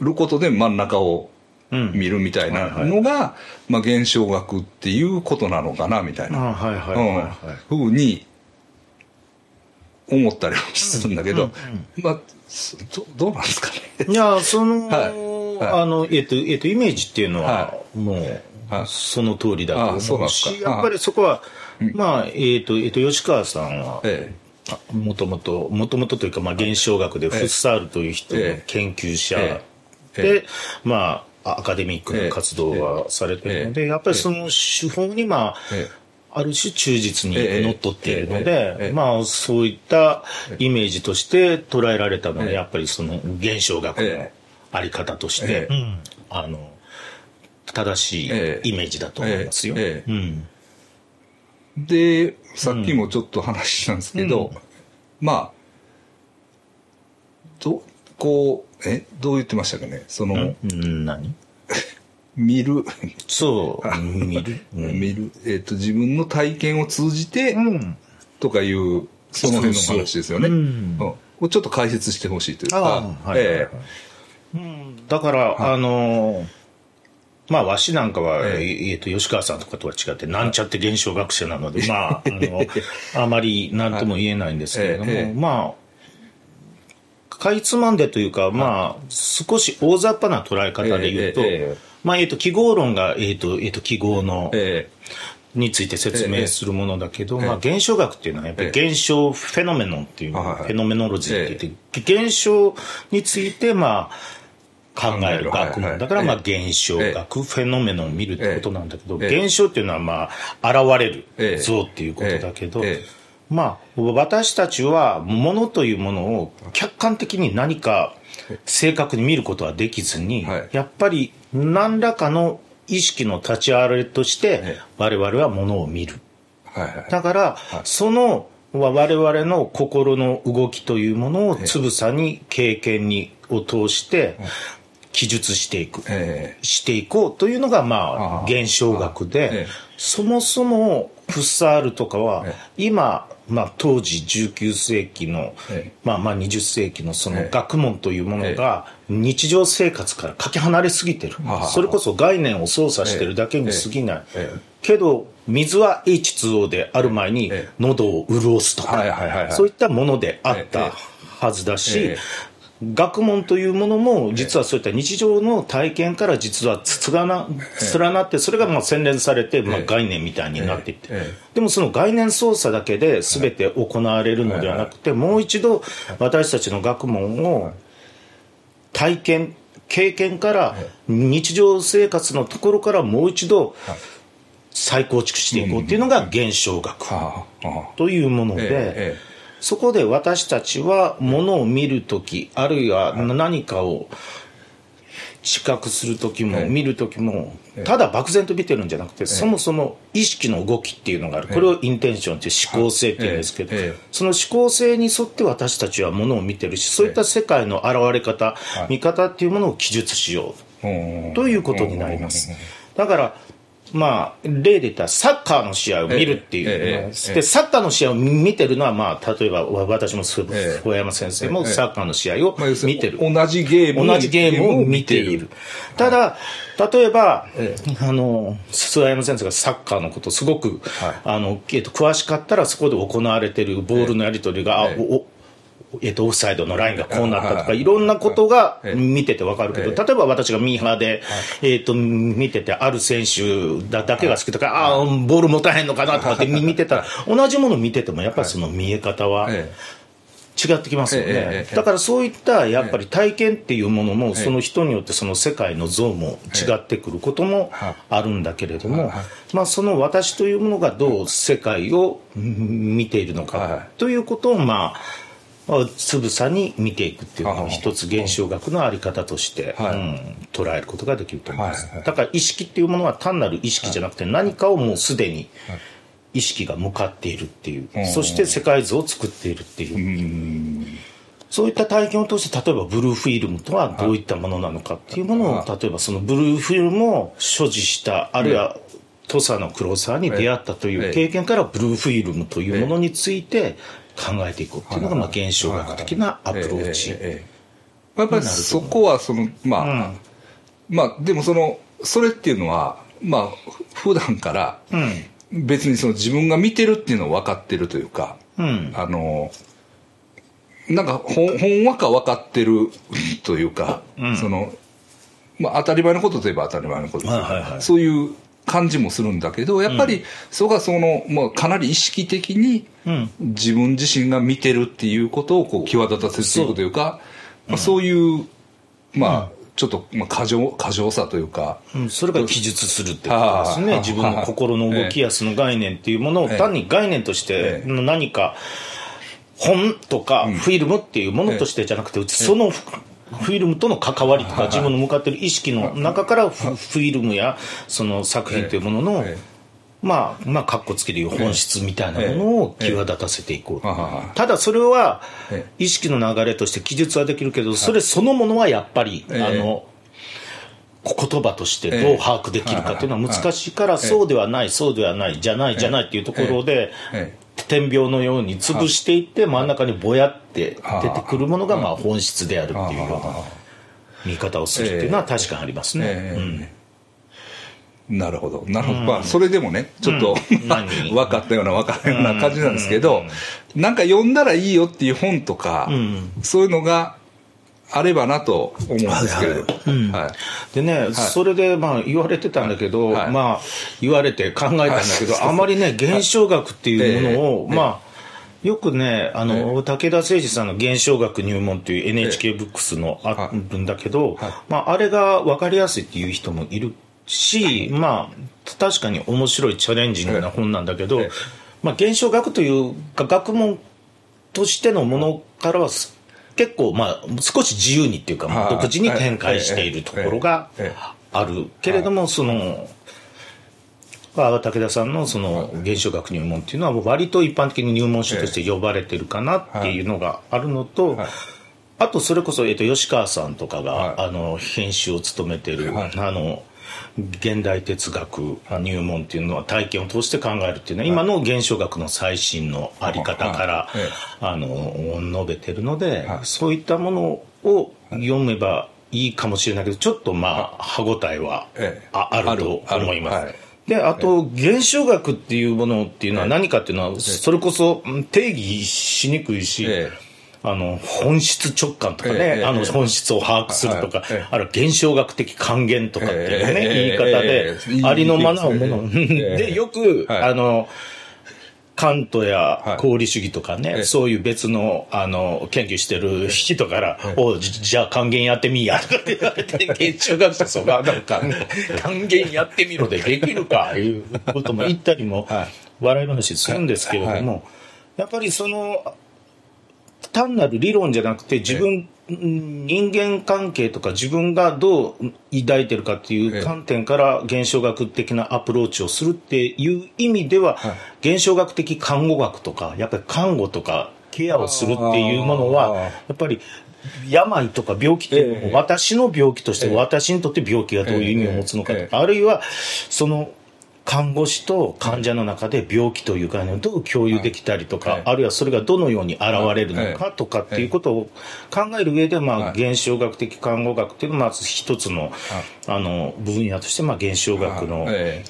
うることで真ん中をうん。見るみたいなのが、まあ、現象学っていうことなのかなみたいあな、はいはいはいはい。うん、ふうに思ったりもするんだけど、まあそどどうなんですかね。いや、その、はい。はい。あの、えっ、と、えっ、と、イメージっていうのはは、もう、はい。その通りだと思うし、か。やっぱりそこは、まあ、えっ、と、えっ、と、吉川さんは、えもともと、もともとというか、まあ、現象学でフッサールという人のええ。研究者ええ。で、まあ、アカデミックな活動はされてるので、やっぱりその手法に、まあ、ええある種忠実にええのっとっているので、えまあ、そういったイメージとして捉えられたのは、やっぱりその現象学のえあり方としてあの、正しいええイメージだと思いますよ。でさっきもちょっと話したんですけど、まあどこうえどう言ってましたかね？その、うん何？見る。そう、見る。うん。見る、えっと自分の体験を通じてうん。とかいうその辺の話ですよね。そうそううんうんちょっと解説してほしいというか、はいはいはい。えうん。だから、あのーまあ、わしなんかは、ええ。えっと、吉川さんとかとは違って、なんちゃって現象学者なので、まあ、あの、あまり何とも言えないんですけれども、えまあ、かいつまんでというか、まあ、少し大雑把な捉え方で言うと、ええええまあ、えっと、記号論が、えっと、えっと、記号の、えについて説明するものだけど、ええ。まあ、現象学っていうのはやっぱり現象フェノメノンっていう、はいはいフェノメノロジーって言って、現象についてまあ考える学問。だからまあえ現象学、えフェノメノンを見るってことなんだけど、ええ。現象っていうのはまあ現れるええ。像っていうことだけど、ええ。まあ私たちは物というものを客観的に何か正確に見ることはできずに、はい。やっぱり何らかの意識の立ち現れとしてええ。我々は物を見る。はいはい。だから、その我々の心の動きというものをつぶさに経験にを通して記述していく、えしていこうというのがまあ現象学で、ええ。そもそもフッサールとかはえ。今、まあ、当時19世紀の、ええ。まあ、まあ20世紀のそのええ。学問というものが日常生活からかけ離れすぎてる。ああそれこそ概念を操作してるだけに過ぎない、ええ。ええ。けど水は H2O である前にええ。喉を潤すとか、そういったものであっええ。たはずだし、え学問というものも実はそういった日常の体験から実はつがな連なってそれがまあ洗練されてまあ概念みたいになっていって。ええ。でもその概念操作だけで全て行われるのではなくてもう一度私たちの学問を体験経験から日常生活のところからもう一度再構築していこうっていうのが現象学というものえで、ええそこで私たちはものを見るとき、あるいは何かを知覚するときも、ええ見るときも、ただ漠然と見てるんじゃなくて、そもそも意識の動きっていうのがある。これをインテンションって思考性っていうんですけどその思考性に沿って私たちはものを見てるし、そういった世界の現れ方、見方っていうものを記述しよう。う。んということになります。だから、まあ、例で言ったらサッカーの試合を見るっていうええええで、サッカーの試合を見てるのは、まあ、例えばわ私も小山先生もええ。サッカーの試合を見てる。同じゲームを同じゲームを見ている。ただ、例えば、えあの、諏訪山先生がサッカーのことすごく、はい。あの、えっと、詳しかったらそこで行われているボールのやり取りが、ええ。おえっと、オフサイドのラインがこうなったとか、はい。いろんなことがええ見ててわかるけど、え例えば私がミーハーで、えっと、見てて、ある選手だだけが好きとか、ああ、ボール持たへんのかなとかって見てたら、同じもの見てても、やっぱりその見え方はえ違ってきますよね。だからそういった、やっぱり体験っていうものも、その人によってその世界の像も違ってくることもあるんだけれどもまあその私というものがどう世界をうん見ているのはい。かということを、まあ、まあつぶさに見ていくっていうのがはい一つ現象学のあり方として、はい。うん捉えることができると思います。はいはいだから意識っていうものは単なる意識じゃなくて何かをもうすでに意識が向かっているっていう、そして世界図を作っているっていう、うん。そういった体験を通して、例えばブルーフィルムとはどういったものなのかっていうものを、は例えばそのブルーフィルムを所持した、あるいは土佐の黒沢に出会ったという経験から、ブルーフィルムというものについて考えていくっていうのが、まあ、現象学的なアプローチ。やっぱりそこはそのまあ、うん。まあでもそのそれっていうのはまあふ普段からうん。別にその自分が見てるっていうのを分かってるというか、うん。あのなんかほんほんわか分かってるというか、そのまあ当たり前のことといえば当たり前のことはいはいはい。そういう感じもするんだけどやっぱりそこがその、まあ、かなり意識的にうん。自分自身が見てるっていうことをこう際立たせていくというかまあ、そういうまあ、ちょっとまあ過剰過剰さというか、うん。それが記述するってことですね。はあ自分の心の動きやその概念っていうものをええ。単に概念としてええ。何か本とかフィルムっていうものとしてじゃなくて、そのフフィルムとの関わりとか自分の向かってる意識の中からフフィルムやその作品というもののええまあ、まあ、かっこつける本質みたいなものを際立たせていこう。ただそれはえ意識の流れとして記述はできるけど、それそのものはやっぱり、ええ。あの、言葉としてどう把握できるかっていうのは難しいから、そうではない、そうではない、じゃない、じゃないっていうところでえ、天秤のように潰していって、真ん中にぼやって出てくるものが、まあ本質であるっていうような見方をするっていうのは確かにありますね。なるほどなるほど、まあそれでもねちょっと、何分かったような分からないような感じなんですけど、なんか読んだらいいよっていう本とか、そういうのがあればなと思うんですけれど、うん。はい。でね、それでまあ言われてたんだけど、はい。まあ言われて考えたんだけど、あまりね、現象学っていうものを、ええまあ、よくね、あの、武田誠司さんの現象学入門っていう NHK ブックスのあるんだけど、まあ、あれが分かりやすいっていう人もいるし、まあ、確かに面白いチャレンジングな本なんだけど、ええ。まあ、現象学というか学問としてのものからはす結構まあ少し自由にっていうかまあはい。独自に展開しているところがあるけれどもそのまあ武田さんのその現象学入門っていうのは割と一般的に入門書として呼ばれてるかなっていうのがあるのとはい。あとそれこそ、えっと、吉川さんとかが、はい。あの編集を務めてる、はい。あの現代哲学入門っていうのは体験を通して考えるっていうのは、今の現象学の最新のあり方から、あの述べてるので、はい。そういったものを読めばいいかもしれないけどちょっとまあ歯応えはええ。ああると思います。であと現象学っていうものっていうのは何かっていうのはそれこそうん定義しにくいし、えあの本質直感とかね、ええあの本質を把握するとか、はいはい。あるいは現象学的還元とかっていうね、ええ言い方で、ええありのままのもの、いいでよく、はいあのカントやはい功利主義とかね、ええそういう別のあの研究してる人から「おうじじゃあ還元やってみいや」とかって言われて現象学者そなんか「還元やってみろ」でできるかいうことも言ったりもはい笑い話するんですけれども、やっぱりその単なる理論じゃなくて自分、人間関係とか自分がどう抱いてるかっていう観点から現象学的なアプローチをするっていう意味では、現象学的看護学とかやっぱり看護とかケアをするっていうものはやっぱり病とか病気っていうのも私の病気として私にとって病気がどういう意味を持つのかとかあるいはその看護師と患者の中で病気という概念をどう共有できたりとか、はい。あるいはそれがどのように現れるのかとかっていうことを考える上で、まあ、はい。現象学的看護学っていうのはまず一つのあの分野として、まあ、現象学のえ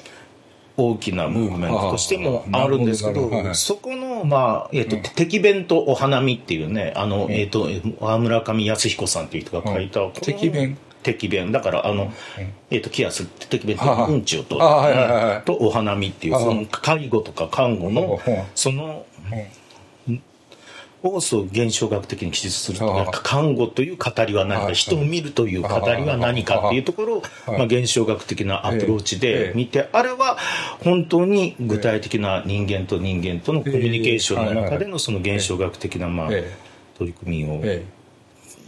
大きなムーブメントとしてもあるんですけどそこの、まあえっと敵弁とお花見っていうねあの、えっと村上康彦さんっていう人が書いた、敵弁敵弁。だからあの、えっとキアス敵弁ってはあ。うんちをととお花見っていうあその介護とか看護のそのをそう現象学的に記述するとああ。看護という語りは何はいか人を見るという語りは何かっていうところを、はいまあ、現象学的なアプローチええ。で見てあれは本当に具体的な人間と人間とのコミュニケーションの中でのその現象学的なまあえ取り組みをえ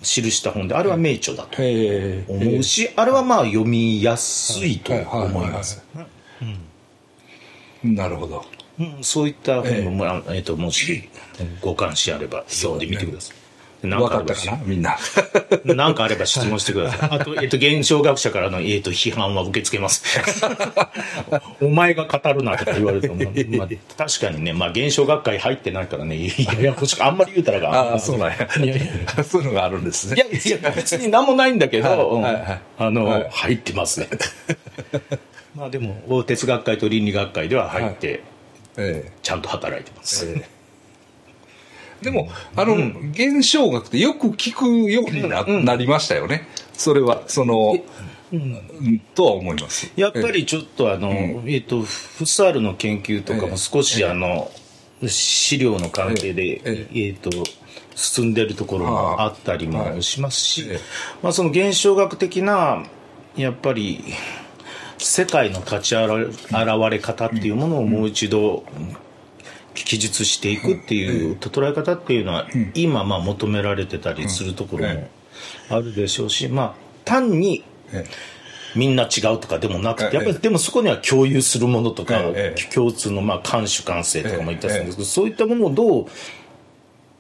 記した本であれは名著だとええ。思うしあれはまあ読みやすいと思います。なるほど。うん、そういった本も、まあえっともしご関心あれば読んでみてください。なん分かっかあればたかな？みんな。なんかあれば質問してください。あと、えっと、現象学者からの、えっと、批判は受け付けます。お前が語るなとか言われると、まあまあ確かにね、まあ、現象学会入ってないからね、ややこしく、あんまり言うたらが。ああ、そうなんや。そういうのがあるんですね。いや、いや、別に何もないんだけど、あの、はい入ってますね。まあでも、哲学会と倫理学会では入って、えちゃんと働いてます。えでも、あの、現象学ってよく聞くようにな,、なりましたよね。それは、その、うん。とは思います。やっぱりちょっとあの、えっ、と、フッサールの研究とかも少しあの、資料の関係で、ええ。っ、と、進んでるところもあったりもしますし、ええまあその現象学的な、やっぱり、世界の立ち現れ方っていうものをもう一度記述していくっていう捉え方っていうのは今まあ求められてたりするところもあるでしょうしまあ単にえみんな違うとかでもなくええ。てやっぱりでもそこには共有するものとかええ共通のまあ感主観性とかも言ったりするんですけどそういったものをどう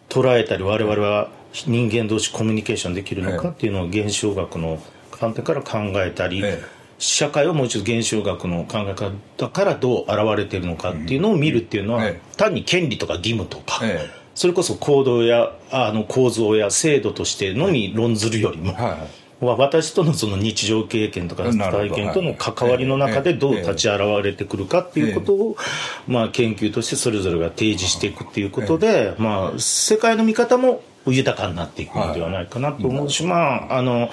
捉えたり我々は人間同士コミュニケーションできるのかっていうのを現象学の観点から考えたりええ社会はもう一度現象学の考え方からどう現れているのかっていうのを見るっていうのはええ。単に権利とか義務とかええ。それこそ行動やあの構造や制度としてのみ論ずるよりも、は私とのその日常経験とか体験との関わりの中でど。う立ち現れてくるかっていうことを、まあ、研究としてそれぞれが提示していくっていうことで、まあ、世界の見方も豊かになっていくのではないかなと思うし、まああの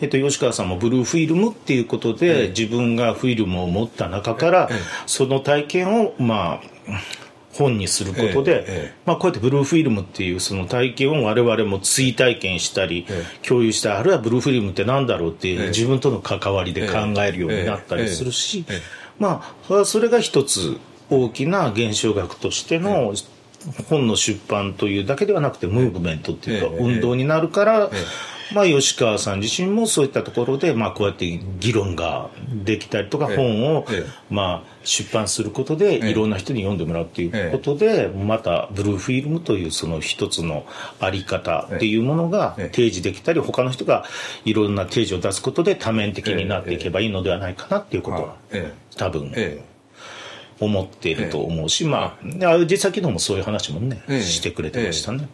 えっと、吉川さんもブルーフィルムっていうことで、自分がフィルムを持った中から、その体験をまあ本にすることで、ええええ。まあ、こうやってブルーフィルムっていうその体験を我々も追体験したり、え共有したあるいはブルーフィルムって何だろうっていう、ええ。自分との関わりで考えるようになったりするし、まあそれが一つ大きな現象学としての本の出版というだけではなくてムーブメントっていうかええ。運動になるから、えまあ、吉川さん自身もそういったところで、まあ、こうやって議論ができたりとか、ええ。本を、ええ。まあ、出版することで、ええ。いろんな人に読んでもらうっていうことで、またブルーフィルムというその一つのあり方っていうものがええ。提示できたり、他の人がいろんな提示を出すことで多面的になっていけばいいのではないかなっていうことは、え多分ええ。思っていると思うし、まあ、あ実際昨日もそういう話もね、ええ。してくれてましたね。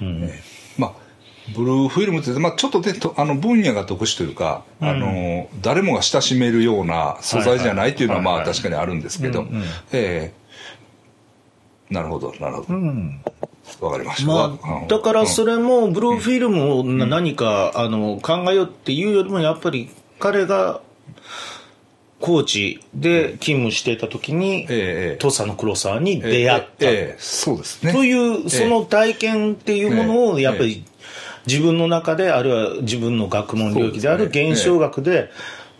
うん。まあ、ブルーフィルムって、まあ、ちょっとね、とあの分野が特殊というか、あの、誰もが親しめるような素材じゃないっていうのは、まあ、確かにあるんですけど、ええ。なるほど、なるほど。わ、かりました。まわあ、だからそれもブルーフィルムを何か、あの考えようっていうよりもやっぱり彼が高知で勤務していた時にええ土佐の黒沢にええ出会った、ええそうですね。というその体験っていうものをやっぱり自分の中であるいは自分の学問領域である現象学で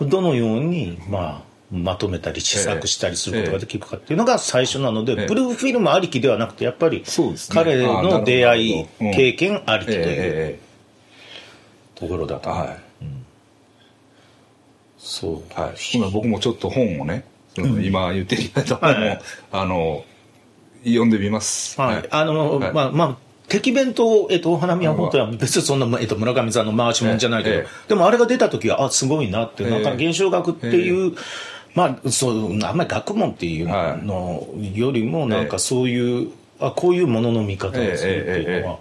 どのようにまあまとめたり試作したりすることができるかっていうのが最初なので、ええ。ブルーフィルムありきではなくてやっぱり彼の出会い経験ありきというえところだと、えはい。そう。はい。ほな僕もちょっと本をね、その今言っていただいた本を、はい。はいあの、読んでみます。はい、あの、はい。まあまあ敵弁と、えっと、お花見は本当は別にそんな、えっと、村上さんの回しもんじゃないけど、ええ。でもあれが出た時は、あ、すごいなって、ええ。なんか現象学っていう、まあ、そう、あんまり学問っていうのよりも、なんかそういう、あ、こういうものの見方をするっていうのは、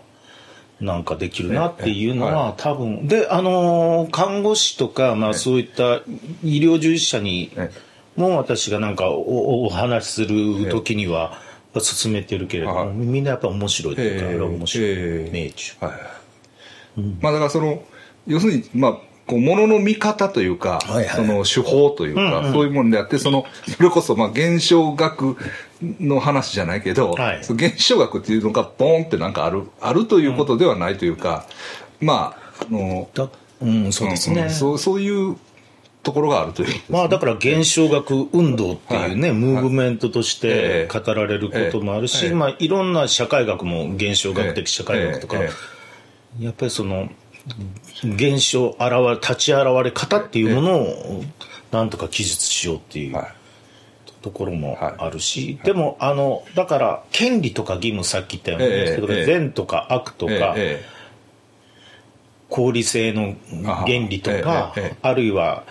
なんかできるなっていうのええ。は多分、で、あのー看護師とか、まあそういった医療従事者にえも私がなんかおお話しする時には進めてるけれども、はいみんなやっぱ面白いというか、ええあれは面白い。ええ名著。はい。まあだからその、要するに、まあ、こう、ものの見方というか、はいはいその手法というか、そういうものであって、その、それこそ、まあ、現象学の話じゃないけど、はい現象学っていうのがポンってなんかある、あるということではないというか、まあ、あの、だうん、そうですね。んんそう、そういうところがあるというね。まあだから現象学運動っていうね、はい。ムーブメントとしてええ。語られることもあるし、ええ。まあいろんな社会学も現象学的社会学とか、ええ。やっぱりその現象現れ立ち現れ方っていうものをなんとか記述しようっていうはい。ところもあるし、でも、あの、だから、権利とか義務さっき言ったように、ええええ。善とか悪とか、え合理性の原理とか、あるいは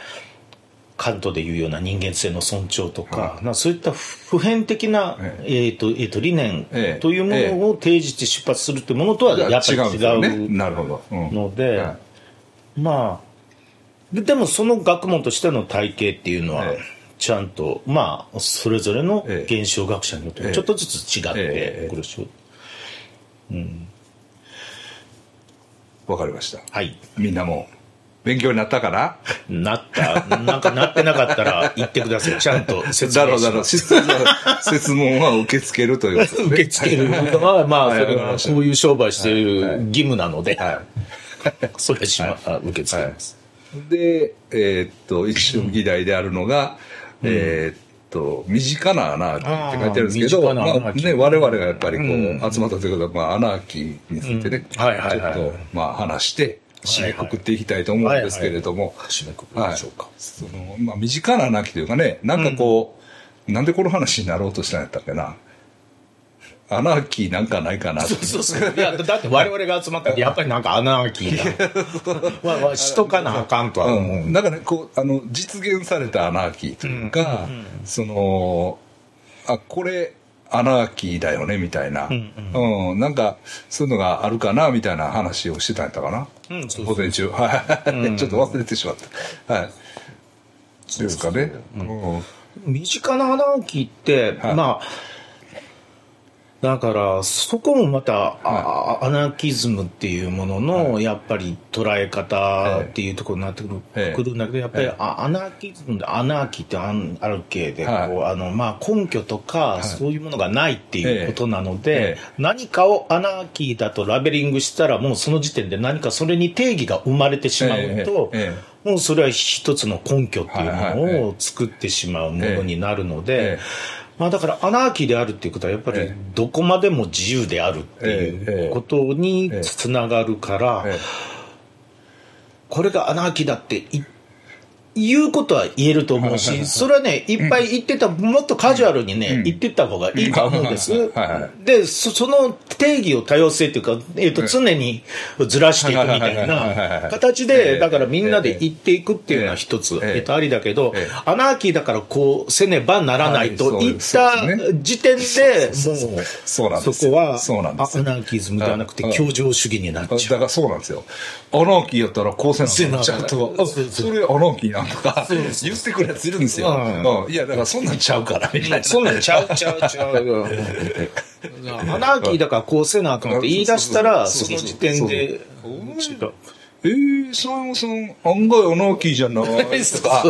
カントでいうような人間性の尊重とか、なそういった普遍的な、ええ。ーとえー、と理念ええ。というものを提示して出発するというものとはえやっぱり違うんでね。違うなるほど、うん。ので、はまあででもその学問としての体系っていうのは、ええ。ちゃんとまあそれぞれのええ。現象学者によってええ。ちょっとずつ違ってええ。くるし、わかりました。はい。みんなも勉強になったかな？なった。なんかなってなかったら言ってください。ちゃんと説だろうだろう明します質問質問は受け付けるということですね。受け付ける。のはまあそれはい。はそういう商売している義務なので、はそれはしま、あ受け付けます、い。でえーっと一種議題であるのが、えーっと身近なアナーキーって書いてあるんですけどあまあね、我々がやっぱりこう、うん。集まったということは、まあ、アナーキーについてね、うん。はいはいはい。ちょっと、まあ、話して締めくくっていきたいと思うんですけれども、締めくくりましょうか、そのまあ、身近なアナーキーというかねなんかこう、なんでこの話になろうとしたんやったっけな。アナーキーなんかないかな。そうそうそう。いやだって我々が集まったらやっぱりなんかアナーキーだ。まあしとかなあかんとは思う、うん、なんかねこうあの実現されたアナーキーというか、そのあこれアナーキーだよねみたいな、うん。なんかそういうのがあるかなみたいな話をしてたんやったかな、うん午前中。はい、ちょっと忘れてしまった。はい。ですかね、うん。身近なアナーキーって、はい。まあだからそこもまた、あアナーキズムっていうものの、やっぱり捉え方っていうところになってくる,、ええ。くるんだけどやっぱり、アナーキズムでアナーキーってある系で、はい。あのまあ、根拠とか、そういうものがないっていうことなので、ええ。何かをアナーキーだとラベリングしたらもうその時点で何かそれに定義が生まれてしまうと、ええ。もうそれは一つの根拠っていうはいはい。ものを作ってしまうものになるのえでえ、まあだからアナーキーであるっていうことはやっぱりええ。どこまでも自由であるっていうことにつながるからええ、これがアナーキーだって言言うことは言えると思うし、それはね、いっぱい言ってた、もっとカジュアルにね、言ってった方がいいと思うんです。で、そその定義を多様性っていうか、えっと、常にずらしていくみたいなはい形ええ。で、だからみんなで言っていくっていうのは一つ、ええ。えっと、ありだけどええ、アナーキーだからこうせねばならないとはい言った時点で、もう、そこは、そうなんですアナーキズムではなくて、はい協情主義になっちゃう。だからそうなんですよ。アナーキーやったらこうせなせなちゃん。と、あそれアナーキーなんとか言ってくるやついるんですよ。いや、だからそんなんちゃうから、みたいな。そんなんちゃうちゃうちゃうよ。アナーキーだからこうせなあかんって言い出したら、その時点で違う。えー、佐山さん、案外アナーキーじゃないとか。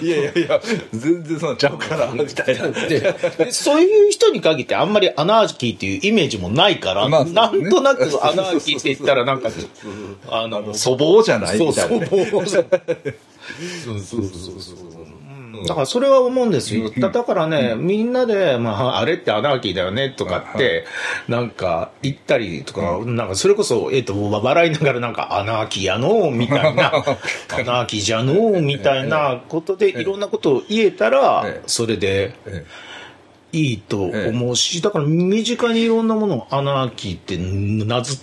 いやいやいや、全然そんなんちゃうから、みたいな。ででそういう人に限ってあんまりアナーキーっていうイメージもないから、まあねなんとなくアナーキーって言ったらなんか、あの、粗暴じゃないそうみたいな。そうそうそうそうだからそれは思うんですよ。だだからね、みんなで、まあ、あれってアナーキーだよねとかって、なんか言ったりとか、なんかそれこそ、えっ、と、笑いながらなんかアナーキーやのみたいな、アナーキーじゃのみたいなことでいろんなことを言えたらええ、それでえいいと思うし、だから身近にいろんなものをアナーキーって名付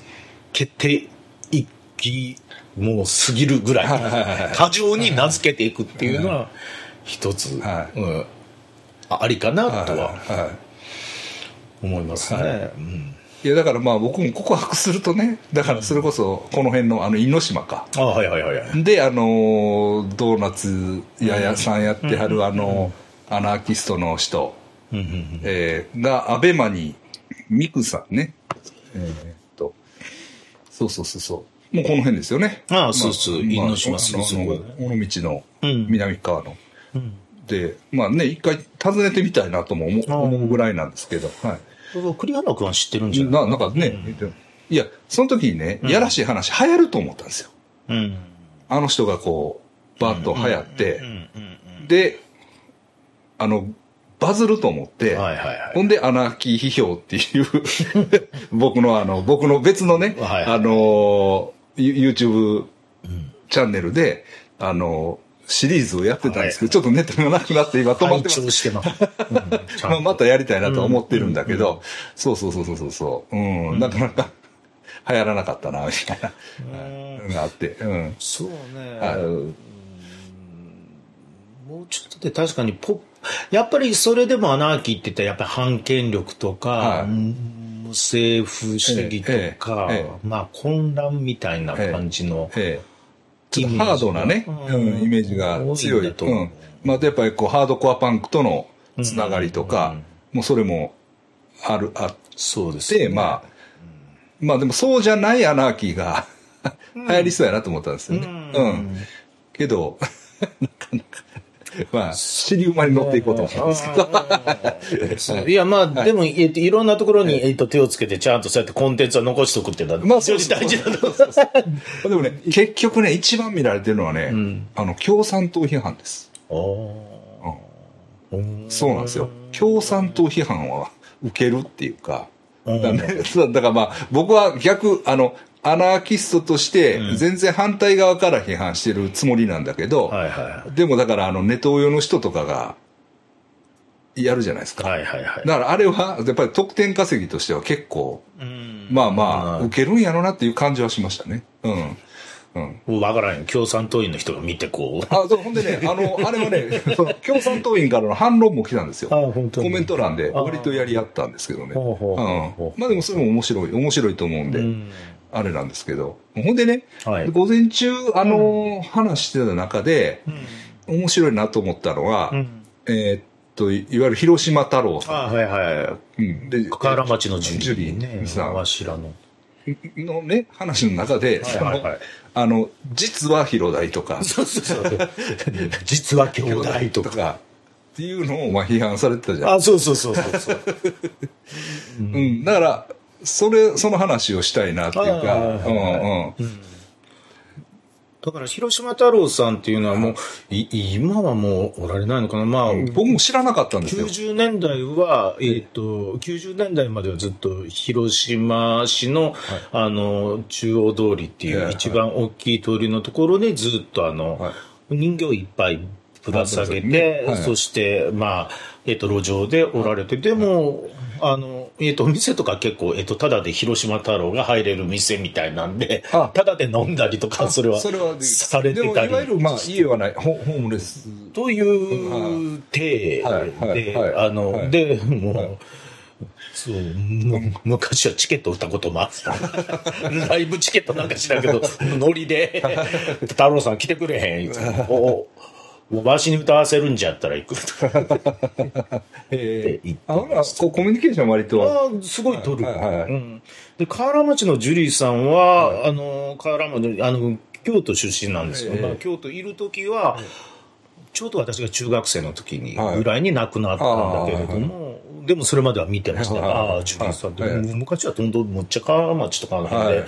けていき、もう過ぎるぐらい、過剰に名付けていくっていうのは、一つ、はいうんあありかなとは思いますね。うんいや、だからまあ僕も告白するとね、だからそれこそこの辺のあの、猪島か。あはいはいはいはい。で、あの、ドーナツ屋屋さんやってはるあの、アナーキストの人、えーが、アベマに、ミクさんね。えーっと、そうそうそうそう。もうこの辺ですよね。ああそうそうまあ猪島すぐそこ尾道のうん南側の。うんで、まあね、一回訪ねてみたいなとも思うぐらいなんですけど、はい。栗原君は知ってるんじゃない？ななんかね、いや、その時にね、やらしい話流行ると思ったんですよ。うん。あの人がこう、バッと流行ってう、んうんで、あの、バズると思って、うん。はいはいはい。ほんで、アナーキー批評っていう、僕のあの、僕の別のね、はいあの、ユ YouTube チャンネルで、あの、シリーズをやってたんですけど、ちょっとネタがなくなって今止まってます。してます。まあ、またやりたいなとは思ってるんだけど、そうそうそうそうそう、う。ん、なかなか流行らなかったな、みたいな、のがあって、うん。そうね。あもうちょっとで確かにポップ、やっぱりそれでもアナーキーって言ったらやっぱり反権力とか、はい。うん政府主義とか、まあ混乱みたいな感じの、ええちょっとハードなね、イメージがうん、イメージが強い。と思ううん。まあ、やっぱりこう、ハードコアパンクとのつながりとか、もうそれもある、あっそうですて、まあ、まあでもそうじゃないアナーキーが 流行りそうやなと思ったんですよね。うん。けど、なかなか、まあ、尻馬に乗っていこうと思ったんですけど。いや、まあ、でも、えっと、いろんなところに、えっと、手をつけて、ちゃんとそうやってコンテンツは残しておくっていうのは、まあ非常に大事だと思う。でもね、結局ね、一番見られてるのはね、あの、共産党批判です。そうなんですよ。共産党批判は受けるっていうか、だからまあ、僕は逆、あの、アナーキストとして、全然反対側から批判してるつもりなんだけど、はいはでもだから、あの、ネトウヨの人とかが、やるじゃないですい。か。はいはいはい。だからあれは、やっぱり得点稼ぎとしては結構、まあまあ、受けるんやろなっていう感じはしましたね。うん。うん。わからんよ。共産党員の人が見てこう。あ、そう、ほんでね、あの、あれはね、共産党員からの反論も来たんですよ。あ本当にコメント欄で割とやり合ったんですけどね。ほうん。まあでもそれも面白い、面白いと思うんで、んあれなんですけど。ほんでね、はい午前中、あの、話してた中で、面白いなと思ったのは、えーっと、いいわゆる広島太郎さあはいはい。ん。うん。で、河原町のジュリー。ね。さんわしらの。のね、話の中で、はいはいあの、実は広大とか、そうそうそう。実は兄弟とか。か、っていうのをまあ批判されてたじゃん。あ、そうそうそうそうそう。うん、だから、それ、その話をしたいなっていうか。だから、広島太郎さんっていうのはもう、い今はもうおられないのかな。まあ、僕も知らなかったんですよ。90年代は、えっ、と、90年代まではずっと広島市の、あの、中央通りっていはいう一番大きい通りのところでずっとあの、はい。人形いっぱいぶら下げて、ね。はい。そして、まあ、えっ、と、路上でおられて、でも、あの、えっ、と、お店とか結構、えっ、と、ただで広島太郎が入れる店みたいなんで、あ。ただで飲んだりとか、それは、それはでされてたり。いわゆる、まあ、家はない、ホホームレス。という体はい。はい。で、はい。あの、はい。で、もう、そう、む昔はチケット売ったこともあった。ライブチケットなんかしだけど、ノリで、太郎さん来てくれへん、いつもおおわしに歌わせるんじゃったら行くとか。え。であほらこうコミュニケーション割と。ああ、すごい取る。はいはいはい。うん、で、河原町のジュリーさんは、あの、河原町、あの、京都出身なんですよ。え。京都いる時は、ちょうど私が中学生の時に、はい。ぐらいに亡くなったんだけれども、でもそれまでは見てました。はいああ、ジュリーさんって、昔はどんどんむっちゃ河原町とかの辺で、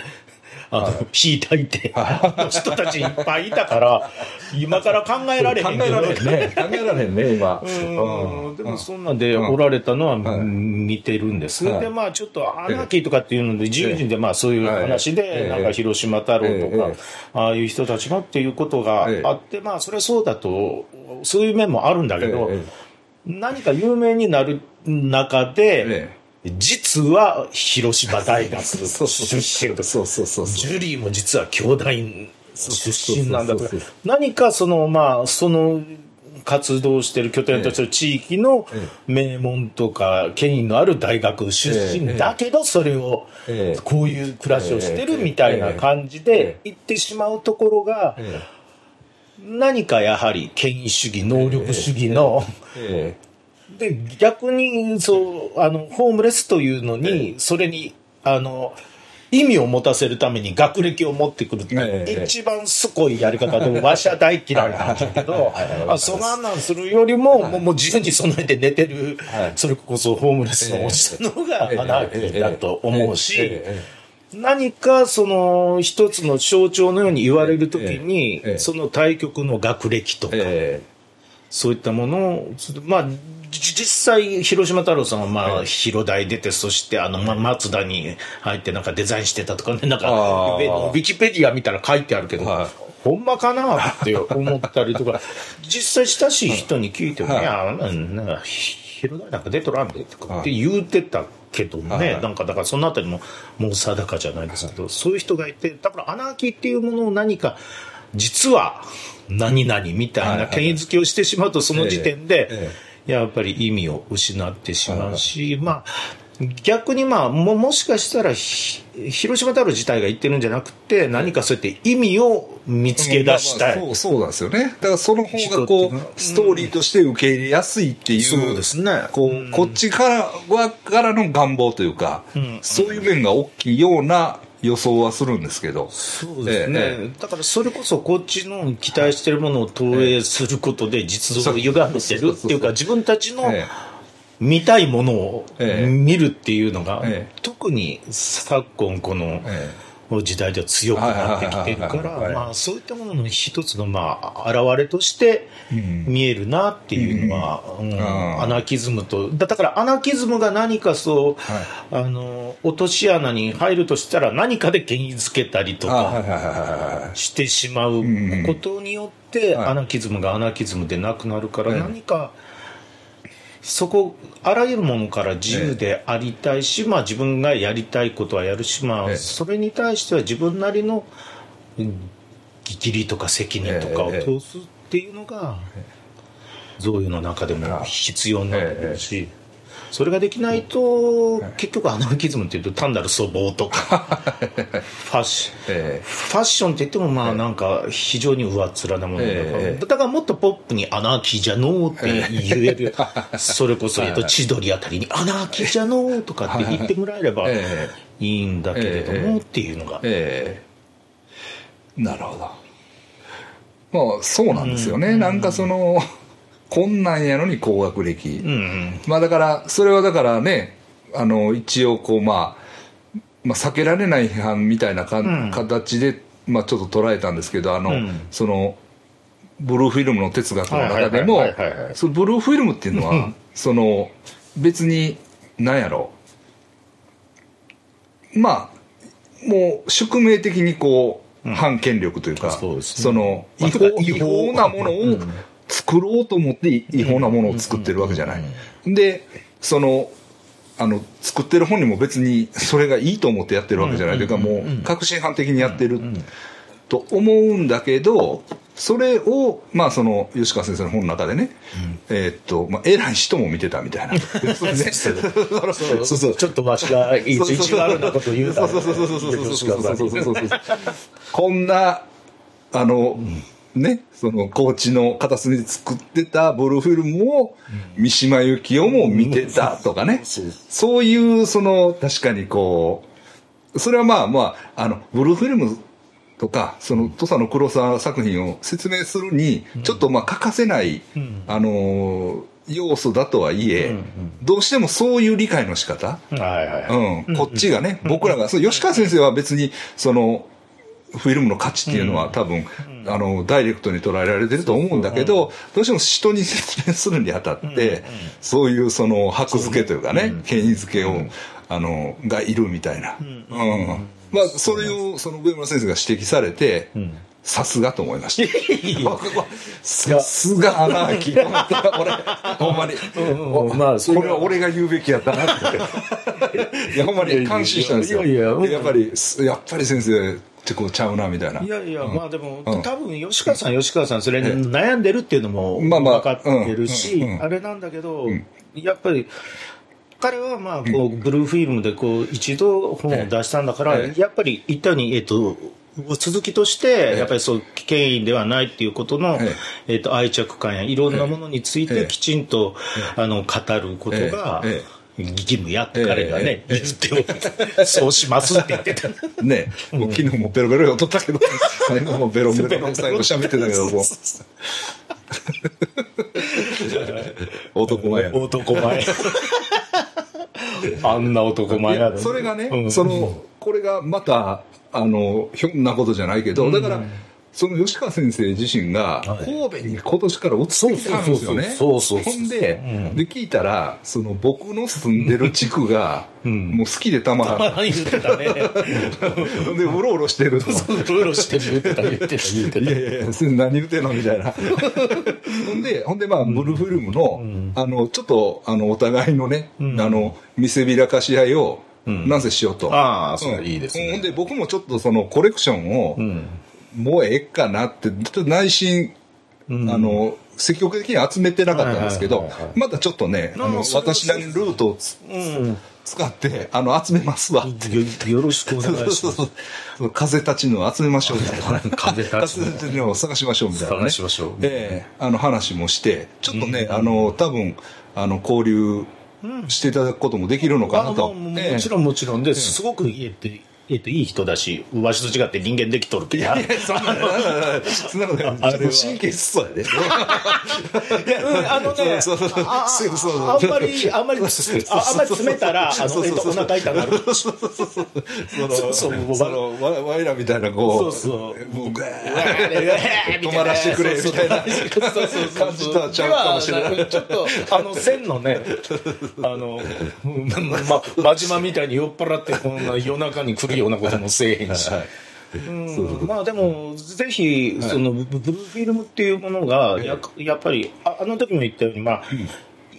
はいあの、引い。たいて、あの人たちいっぱいいたから、今から考えられへん考えられへんね。考えられへんね、今。うん。でもそんなんでおられたのは見てるんです。はい。で、まあちょっとアナーキーとかっていうので、自由人でまあそういう話え。で、えなんか広島太郎とええ。か、ああいう人たちのっていうことがあって、まあそれはそうだと、そういう面もあるんだけどえ、何か有名になる中で、え実は広島大学出身とかそうそうそう。ジュリーも実は兄弟出身なんだとそうそうそう何かそのまあその活動してる拠点としてる地域の名門とか権威のある大学出身だけどそれをこういう暮らしをしてるみたいな感じで行ってしまうところが何かやはり権威主義能力主義ので逆にそうあのホームレスというのにそれにあの意味を持たせるために学歴を持ってくるってええ。一番すごいやり方でわしは大嫌いなんだけど あそがんなんするよりももうもう自由に備えて寝てるはい。それこそホームレスのおじさんの方がアナーキーだと思うしええ。何かその一つの象徴のように言われるときにええ。その対局の学歴とかえそういったものを、まあ、実際、広島太郎さんは、まあ、広大出て、そして、あの、ま、松田に入って、なんかデザインしてたとかね、なんか、ウィキペディア見たら書いてあるけど、はい、ほんまかな？って思ったりとか、実際親しい人に聞いても、い。や、なんか、広大なんか出とらんでとかって言うてたけどね、なんかだからそのあたりももう定かじゃないですけど、そういう人がいて、だからアナーキーっていうものを何か、実は何々みたいな権威づけをしてしまうと、その時点で、やっぱり意味を失ってしまうし、まあ、逆にまあももしかしたら広島太郎自体が言ってるんじゃなくて何かそうやって意味を見つけ出したい、そうそうなんですよね。だからその方がこうストーリーとして受け入れやすいっていう、そうですね。こう、こっちからはからの願望というか、そういう面が大きいような予想はするんですけど。そうですね。ええ、だからそれこそこっちの期待してるものを投影することで実像を歪めてるっていうか自分たちの見たいものを見るっていうのが、特に昨今この、時代では強くなってきてるから、まあ、そういったものの一つの、まあ、現れとして見えるなっていうのは、うん。うん、アナキズムと、だからアナキズムが何かそう、はい、あの、落とし穴に入るとしたら何かで権威づけたりとかしてしまうことによって、アナキズムがアナキズムでなくなるから、何か、そこあらゆるものから自由でありたいし、まあ、自分がやりたいことはやるし、まあ、それに対しては自分なりの義理とか責任とかを通すっていうのが贈与の中でも必要になってくるし。それができないと、結局アナキズムっていうと単なる粗暴とか。ファッシファッションって言ってもまあなんか非常に上っ面なものだから、えー、だからもっとポップにアナーキーじゃのーって言える、それこそ、えっと、千鳥あたりにアナーキーじゃのーとかって言ってもらえればい。いんだけれどもっていうのが。なるほど。まあそうなんですよね。うん、なんかその、こんなんやのに高学歴、うんうん、まあだからそれはだからねあの一応こう、まあ、まあ避けられない批判みたいなか、うん、形で、まあ、ちょっと捉えたんですけどあの、うん、そのブルーフィルムの哲学の中でもそのブルーフィルムっていうのは、うん、その別に何やろ。うまあもう宿命的にこう、反権力というか、そ、ね、の違法違法。なものを作ろうと思って違法なものを作ってるわけじゃない。で、その、あの、作ってる本人も別にそれがいいと思ってやってるわけじゃない。というかもう、確信犯的にやってると思うんだけど、それを、まあその、吉川先生の本の中でね、うん、えー、っと、まあ偉い人も見てたみたいな。そうそうそう。ちょっとわしが意地悪なこと言うたそうそうそうそうそうそうそうそうそう。こんな、あの、うんね、その高知の片隅で作ってたブルーフィルムを三島由紀夫も見てたとかね、そういうその確かにこうそれはまあまああのブルーフィルムとかその土佐の黒沢作品を説明するにちょっとまあ欠かせない、あの要素だとはいえ、どうしてもそういう理解の仕方、うん、こっちがね、僕らが、そう吉川先生は別に、その、フィルムの価値っていうのは多分、うん、あのダイレクトに捉えられてると思うんだけど、どうしても人に 説明するにあたって、そういうその箔付けというかね、権威付けを、あのがいるみたいな、うんまあそれをその上村先生が指摘されて、さすがと思いました。さすがアナーキー。俺、ほんまに。まあ、これは俺が言うべきやったなって。いや、ほんまに感心したんですよ。いやいや、やっぱり、やっぱり先生、ってこうちゃうなみたいな。いやいや、うん、まあでも、多分吉川さん、吉川さん、それに悩んでるっていうのも分かってるし、あれなんだけど、やっぱり、彼はまあこう、ブルーフィルムでこう一度本を出したんだから、やっぱり言ったように、えっと、続きとして、やっぱりそう、権威ではないっていうことの、えっと、愛着感やいろんなものについてきちんと、あの、語ることが、義務やって彼がね、言ってそうしますって言ってた。ね、もう昨日もベロベロとったけど、最後もベロベロ最後喋ってたけども。男前や。男前。あんな男前やそれがね、その、これがまた、あの、ひょんなことじゃないけど、だから、その吉川先生自身が神戸に今年から移ってきたんですよね。そうそうそうほんで、で聞いたら、その僕の住んでる地区が、もう好きでたまらん。言ってたね。で、うろうろしてると。うろうろしてる言ってた、言ってた、言ってた。いやいや何言ってんのみたいな。ほんで、ほんでまあ、ブルーフィルムの、あの、ちょっと、あの、お互いのね、あの、見せびらかし合いを、なんせしようと。ああ、それいいですね。ほんで、僕もちょっとそのコレクションを、もうええかなって、ちょっと内心、あの、積極的に集めてなかったんですけど、またちょっとね、あの、私なりのルートをつ、使って、あの、集めますわ。よよろしくお願いします。そうそうそう風立ちぬを集めましょうみたいな。風立ちぬ風立ちぬを探しましょうみたいな、ね。探しましょうええあの話もして、ちょっとね、あの、多分、あの、交流していただくこともできるのかなと。あももちろんもちろんです、すごくえっとえっといい人だしわしと違って人間できとるけどそんな、そんなことない。あれは。神経質そうやで。いや、うん、あのね、そうそうそう。あんまり、あんまり、ああんまり詰めたら、あの、えっと、お腹痛くなる。その、そうそう。その、わ、わいらみたいな、こう、そうそう。もう、ぐわ止止まらしてくれみたいな感じとはちゃうかもしれないちょっと、あの、線のね、あの、うんま、真島みたいに酔っ払って、こんな夜中に来るようなこともせえへんし。うんまあでも、ぜひ、その、ブブルーフィルムっていうものが、ややっぱり、ああの時も言ったように、まあ、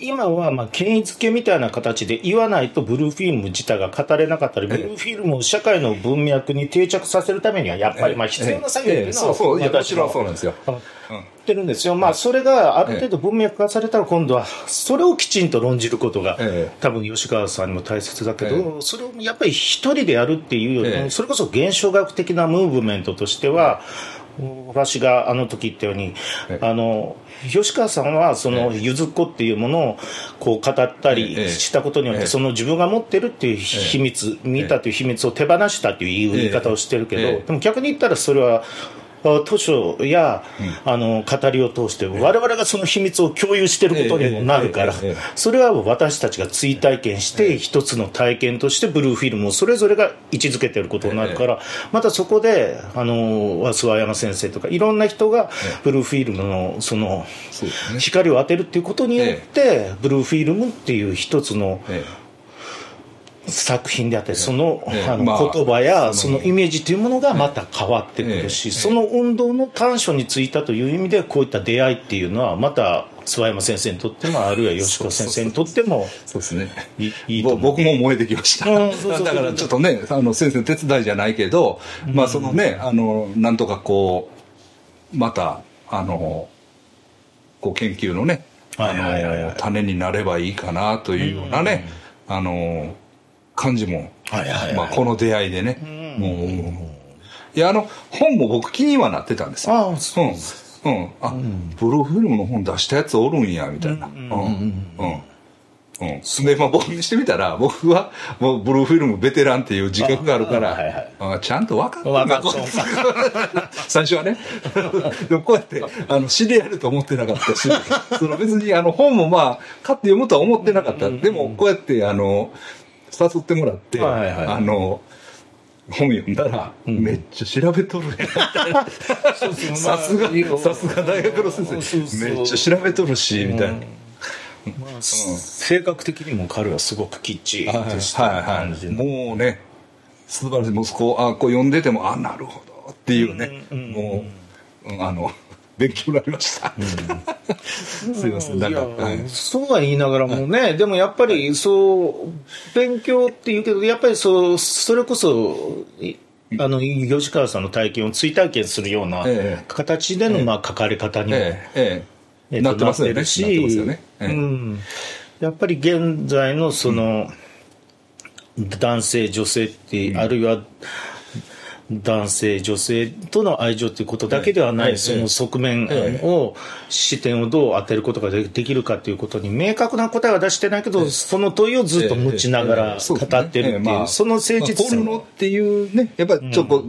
今は、まあ、権威付けみたいな形で言わないと、ブルーフィルム自体が語れなかったり、ブルーフィルムを社会の文脈に定着させるためには、やっぱり、まあ、必要な作業っていうのは、私もそうなんですよ。ってるんですよ。まあ、それがある程度文脈化されたら、今度は、それをきちんと論じることがええ、多分吉川さんにも大切だけえど、それをやっぱり一人でやるっていうよりも、ええ。それこそ現象学的なムーブメントとしては、私があの時言ったように、ええ。あの、吉川さんは、その、ゆずっこっていうものを、こう、語ったりええ。したことによって、ええ。その自分が持ってるっていう秘密、見たという秘密を手放したっていう言い方をしてるけど、ええ。でも逆に言ったらそれは、あ図書や、あの語りを通して我々がその秘密を共有していることにもなるからええええ。ええそれは私たちが追体験して一つの体験としてブルーフィルムをそれぞれが位置づけていることになるからまたそこであの諏訪山先生とかいろんな人がブルーフィルムのその。光を当てるっていうことによってブルーフィルムっていう一つのえ作品であったりその,、ええ。あのまあ言葉やそのイメージというものがまた変わってくるし、ええその運動の短所についたという意味でこういった出会いっていうのはまた諏訪山先生にとってもあるいは吉川先生にとってもそうですね。いい僕も燃えてきました。だからちょっとね、あの、先生の手伝いじゃないけど、まあそのね、あの、なんとかこう、また、あの、こう研究のね、種になればいいかなというようなね、あの、感じも、まあこの出会いでね、もう、いや、あの、本も僕気にはなってたんですよ。ああそううん。うん。あ、ブルーフィルムの本出したやつおるんや、みたいな。うん。うん。うん。で、まあ僕にしてみたら、僕はもうブルーフィルムベテランっていう自覚があるから、あはいはいあちゃんと分かって分かっこう最初はね。でもこうやって、あの、知り合えると思ってなかったし、その別にあの本もまあ、買って読むとは思ってなかった。でもこうやって、あの、誘ってもらって、はいはいあの、本読んだら、めっちゃ調べとるやん。さすがまあ、さすが大学の先生、めっちゃ調べとるし、みたいな。まあ性格的にも彼はすごくきっちりはいとしたはい。感じのもうね、素晴らしい。息子、あ、こう読んでても、あ、なるほどっていうね、もう、うんあの、勉強になりました。すいません、なんか、そうは言いながらもね、でもやっぱりそう、勉強って言うけど、やっぱりそう、それこそ、いあの、吉川さんの体験を追体験するようなええ。形での、まあ、書かれ方にも、ええ、なってますよすよね。ええ。うん、やっぱり現在のその、男性女性って、あるいは男性女性との愛情ということだけではない、ええその側面えを、視点をどう当てることがでできるかということに明確な答えは出してないけど、その問いをずっと持ちながら語ってるっていう、その誠実まあ、ポさルノっていうね、やっぱりちょっと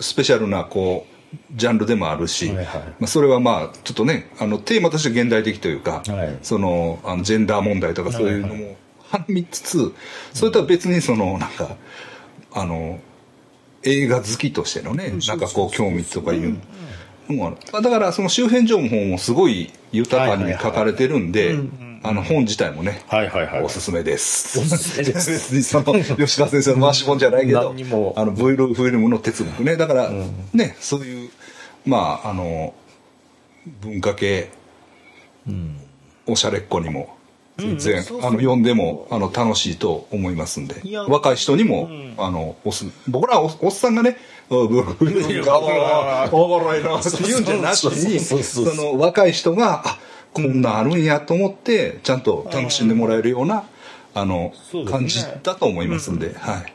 スペシャルな、こう、ジャンルでもあるし、はいはい。まあ、それはまあ、ちょっとね、あの、テーマとして現代的というか、はい。その、あのジェンダー問題とかそういうのもはみつつ、それとは別にその、なんか、あの、映画好きとしてのね、なんかこう、興味とかいう、うん。だからその周辺情報もすごい豊かに書かれてるんで、あの本自体もね、はいはいはい。おすすめです。おすすめです。その吉田先生の回し本じゃないけどあの V ルフィルムの哲学ね。だから、ねそういうまああの文化系、おしゃれっ子にも全然、あの読んでもあの楽しいと思いますんで。若い人にも、あのおす僕らおおっさんがね「あブルフィルムがおもろいな」って言うんじゃなしにその若い人があこんなんあるんやと思ってちゃんと楽しんでもらえるような、あの感じだと思いますんで、はい、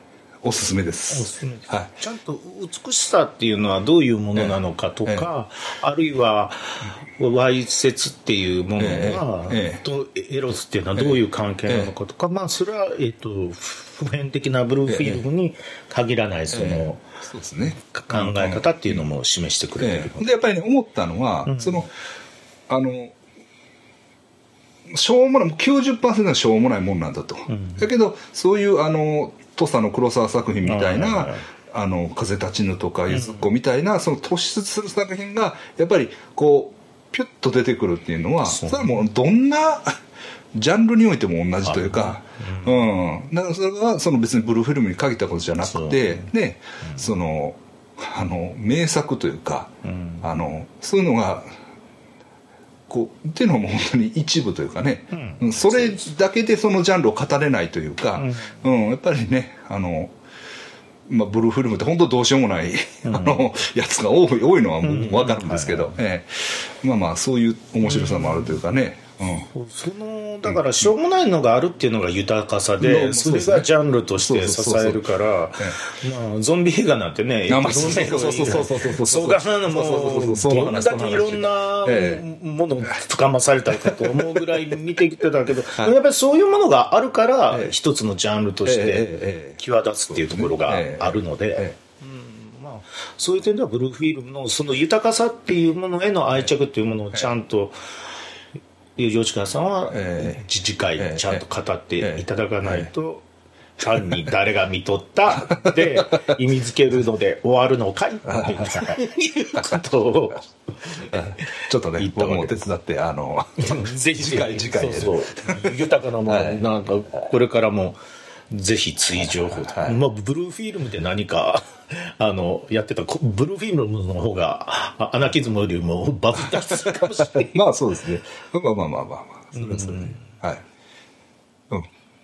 おすすめです。おすすめですはい。ちゃんと美しさっていうのはどういうものなのかとか、あるいはわいせつっていうものが、ええええ。とエロスっていうのはどういう関係なのかとか、まあそれは、えっと普遍的なブルーフィルムに限らないその、そうですね。考え方っていうのも示してくれてる。ええ。でやっぱりね思ったのは、そのあのしょうもないもう90%はしょうもないもんなんだと、だけどそういうあの土佐の黒沢作品みたいな、はいはいはい。あの風立ちぬとかゆずっこみたいな、その突出する作品がやっぱりこうピュッと出てくるっていうのはそれはもうどんな ジャンルにおいても同じというか、うん、だからそれはその別にブルーフィルムに限ったことじゃなくて、ね、そのあの名作というか、あのそういうのがこうっていうのはもう本当に一部というかね、うん。それだけでそのジャンルを語れないというか、うん。やっぱりねあの、まあ、ブルーフィルムって本当どうしようもない、あのやつが多い多いのはもう分かるんですけど、ええ。まあまあそういう面白さもあるというかね、うん。そのだからしょうもないのがあるっていうのが豊かさうで、ん。それがジャンルとして支えるからまあゾンビ映画なんてねあまあそうそうそうそうそうそうそうがなのもどんだけいろんなえものを深まされたかと思うぐらい見てきてたけど、やっぱりそういうものがあるからええ一つのジャンルとしてえ際立つっていうところがあるので。えまあ、そういう点ではブルーフィルムのその豊かさっていうものへの愛着っていうものをちゃんと吉川さんはええ。次次回ええ。ちゃんと語っていただかないと単に誰が見とった で意味付けるので終わるのかい？っていうことを ちょっとね僕も手伝ってあのぜひ次回次回でそうそう。豊かなものなんかこれからもぜひ追情報はい。まあ、ブルーフィルムで何か あのやってたこブルーフィルムの方があアナキズムよりもバズったりするかもしれない。まあそうですね。まあまあまあまあまあ。それはそれで。はい。うん。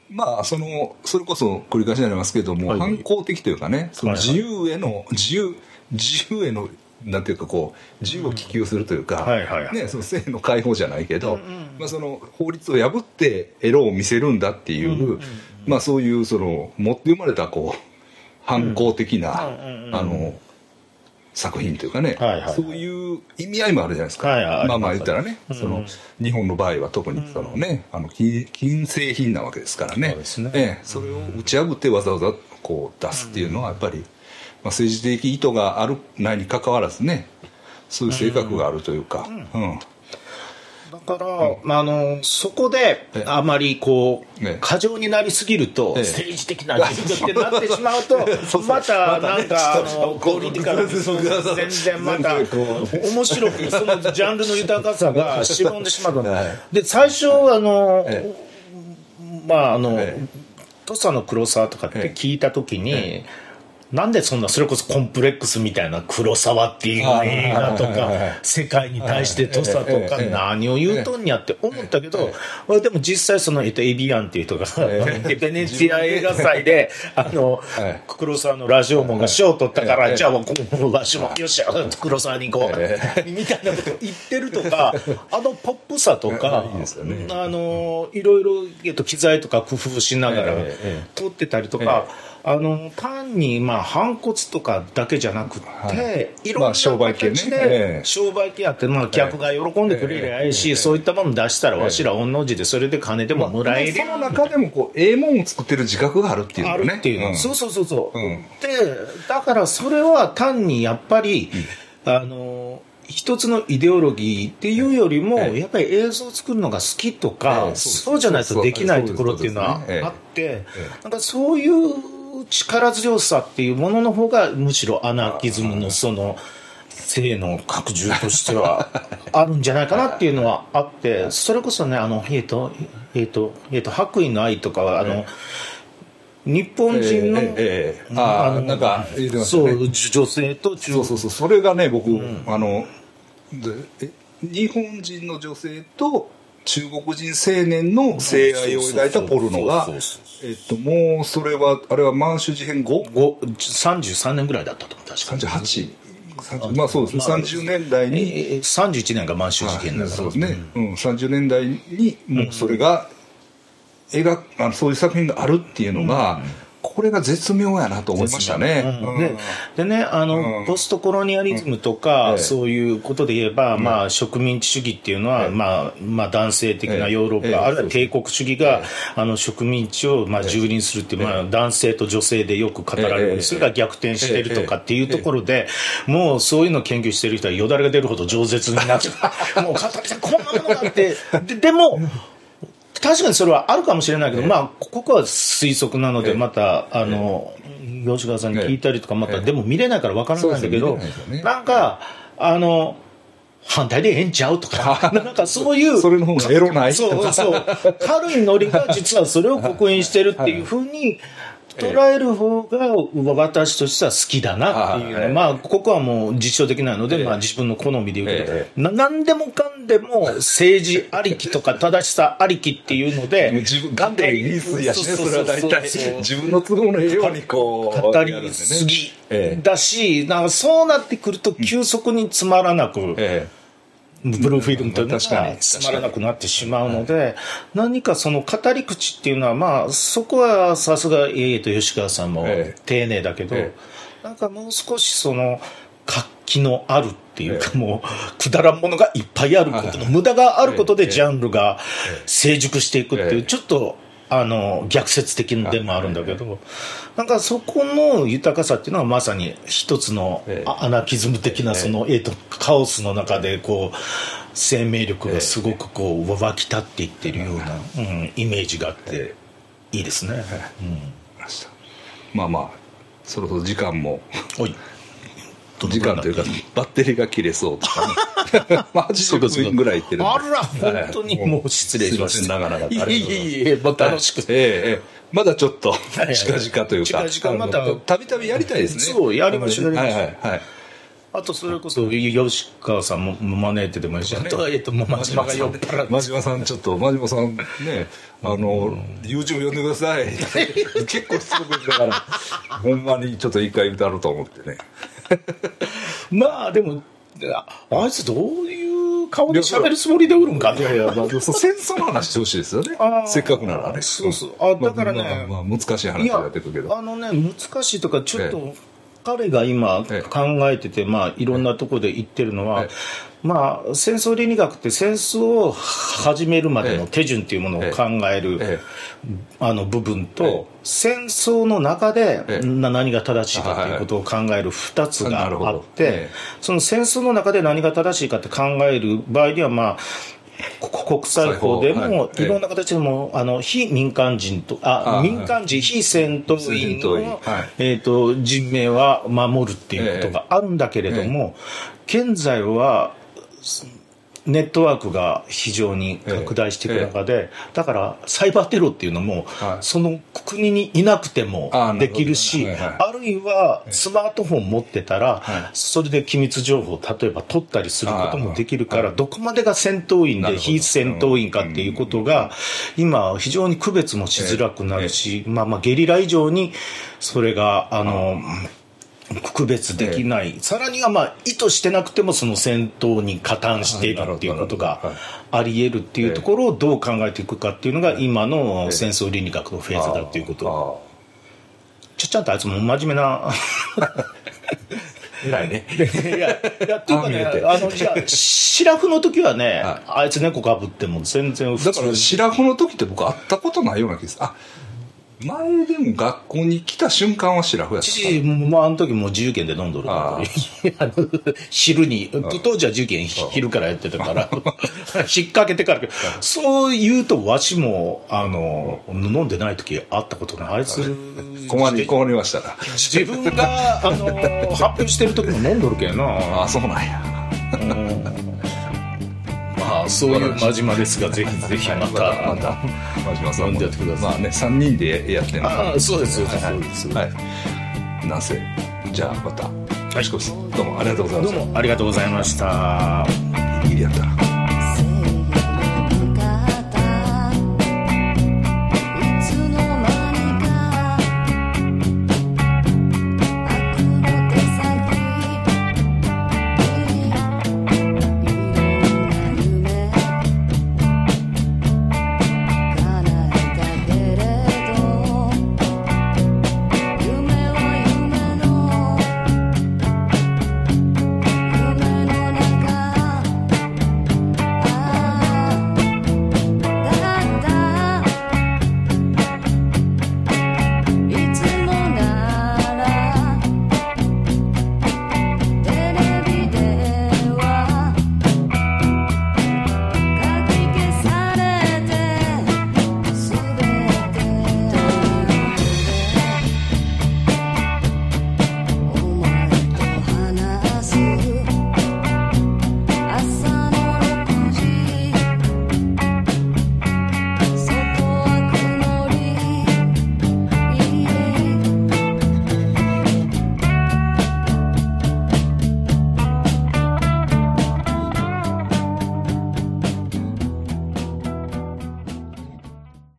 まあ、その、それこそ繰り返しになりますけれども、はい。反抗的というかね、そのはいはい。自由への、自由、自由への、なんていうかこう、自由を希求するというか、はいはいはい。ね、その性の解放じゃないけど、まあその法律を破ってエロを見せるんだっていう、まあそういうその、持って生まれたこう、反抗的な、あの、作品というかね、そういう意味合いもあるじゃないですか。まあまあ言ったらね、その日本の場合は特にそのね、あの金金製品なわけですからね。そえそれを打ち破ってわざわざこう出すっていうのはやっぱり、まあ、政治的意図があるないにかかわらずねそういう性格があるというか、うんだから、まあ、あのそこでええ。あまりこう、ええ。過剰になりすぎると、ええ。政治的な自分ってなってしまうと またなんか、あちょっとのポリティカルにそうそうそう全然また面白くそのジャンルの豊かさがしぼんでしまうの。はい。で最初あの、えまああの、ええ。土佐の黒沢とかって聞いた時に、なんでそんなそれこそコンプレックスみたいな黒沢っていう映画とか世界に対して土佐とかええ何を言うとんやって思ったけど、まあでも実際その、えっと、エビアンっていう人が、えベネチア映画祭で、あの、はい。黒沢のラジオモンが賞を取ったから、ええじゃあもうこのラジオモン、よっしゃ、黒沢に行こう、えみたいなこと言ってるとか、あのポップさとか、あの、いろいろ、えっと、機材とか工夫しながら撮ってたりとか、あの、単に、まあ、反骨とかだけじゃなくて、はい。い、ろんなまあ商売系ね。形で、ええ。商売系やって、まあ、客が喜んでくれりゃいいし、そういったもの出したら、わしら御の字で、それで金でももらえる。その中でもこうええもんを作ってる自覚があるっていうね。るっていうの、ん。そうそうそうそう、うん。でだからそれは単にやっぱり、あの一つのイデオロギーっていうよりも、ええ。やっぱり映像を作るのが好きとか、ええ。そうじゃないとできないところっていうのはあって、なんかそういう力強さっていうものの方がむしろアナーキズムのその性の拡充としては あるんじゃないかなっていうのはあってそれこそねあのえっ、とえっ、とえっ、と白衣の愛とかはあの、日本人の、ええええああなんかそう女性と中そうそうそう。それがね僕、あの日本人の女性と中国人青年の性愛を描いたポルノがえっともうそれはあれは満州事変後？ご33年ぐらいだったと思う確か38 30まあそうですね、30年代にええ31年が満州事件だからそうですね、うん、30年代にもうそれが描くあのそういう作品があるっていうのが、これが絶妙やなと思いましたね。うん。ででねあの、うん。ポストコロニアリズムとか、ええそういうことで言えば、まあ、植民地主義っていうのは、ええまあまあ、男性的なヨーロッパ、ええ。あるいは帝国主義が、えあの植民地を、まあ、蹂躙するっていう、まあ、男性と女性でよく語られる、ええ。それが逆転してるとかっていうところで、もうそういうのを研究してる人はよだれが出るほど饒舌になって もう片木さんこんなものがあって。ででも確かにそれはあるかもしれないけど、まあ、ここは推測なので、ええ。また、あの、吉川さんに聞いたりとか、また、でも見れないからわからないんだけどね。なんか、あの、反対でええんちゃうとか、なんかそういう、それの方がエロない？そうそう、軽いノリが実はそれを刻印してるっていうふうに、捉える方が私としては好きだなっていうはいのまあ、ここはもう実証的なので、ええ。まあ自分の好みで言うけど何でもかんでも政治ありきとか正しさありきっていうので、自分、ガンで言い過ぎやしね、それは大体。自分の都合のええようにこう。語りすぎええ。だし、なんかそうなってくると急速につまらなく、えブルーフィルムというのがつまらなくなってしまうので、何かその語り口っていうのは、まあ、そこはさすが、ええと吉川さんもええ。丁寧だけど、えなんかもう少しその、活気のあるっていうか、もう、くだらんものがいっぱいあることの、無駄があることでジャンルが成熟していくっていう、ええ。ちょっと、あの、逆説的でもあるんだけど、なんかそこの豊かさっていうのはまさに一つのアナキズム的なその、えーと、カオスの中でこう、生命力がすごくこう、湧き立っていってるような、うん、イメージがあって、いいですね。ましたまあまあ、そろそろ時間も、うん。おい。時間というか、バッテリーが切れそうとかね。まあ、80分ぐらいいってる。あら、本当に。もう失礼しました。長々といえいえいえ、また。楽しくええええ。まだちょっと近々というか。近々またたびたびやりたいですね。そうやりましょうはいはいはい。あとそれこそ、吉川さんも招いてでもいいし、あとは、えっと、もう真島が酔っ払って。真島さんちょっと真島さんねあの YouTube 読んでください。結構しつこくだからほんまにちょっと一回歌うと思ってね まあ、でも、ああいつどういう顔で喋るつもりでおるんかいやいや、まあ、戦争の話してほしいですよね。せっかくならね。そうそう。あだからね。まあまあまあ難しい話になってくるけど。あのね難しいとかちょっえと彼が今ええ。考えてて、まあ、いろんなところで言ってるのは、えまあ、戦争倫理学って戦争を始めるまでの手順っていうものを考える、えあの部分と、ええ。戦争の中で何が正しいかということを考える2つがあって、ええその戦争の中で何が正しいかって考える場合には、まあ、こ国際法でもい。ろんな形でもあの非民間人とああ民間人非戦闘員のはい。えーと人命は守るっていうことがあるんだけれども現在はネットワークが非常に拡大していく中で、だからサイバーテロっていうのも、はい。その国にいなくてもできるし、はいはい。あるいはスマートフォン持ってたら、はい。それで機密情報を例えば取ったりすることもできるから、はい。どこまでが戦闘員で非戦闘員かっていうことが、今非常に区別もしづらくなるし、まあまあゲリラ以上にそれが、あの、区別できない、さらにはまあ意図してなくてもその戦闘に加担しているっていうことがあり得るっていうところをどう考えていくかっていうのが今の戦争倫理学のフェーズだっていうこと。ちょちゃんとあいつも真面目な 偉いね。いや、いや、っていうかねあの、じゃあ、シラフの時はね、はい。あいつ猫かぶっても全然普通だから白穂の時って僕会ったことないような気がする。あ前でも学校に来た瞬間はシラフやった父もうあの時もう自由研で飲んどるから あの昼に当時は自由研昼からやってたから 引っ掛けてからそう言うとわしもあの飲んでない時会ったことない。あいつ困り困りましたら自分があの発表してる時も飲んどるけんな。ああそうなんやまあそういう真島ですがぜひぜひまたまた真島さん飲んでやってください。まあね3人でやってんのああそうですそうですはいそうです。はい。なんせじゃあまたはい。どうもありがとうございました。どうもありがとうございました。ギリギリやった。な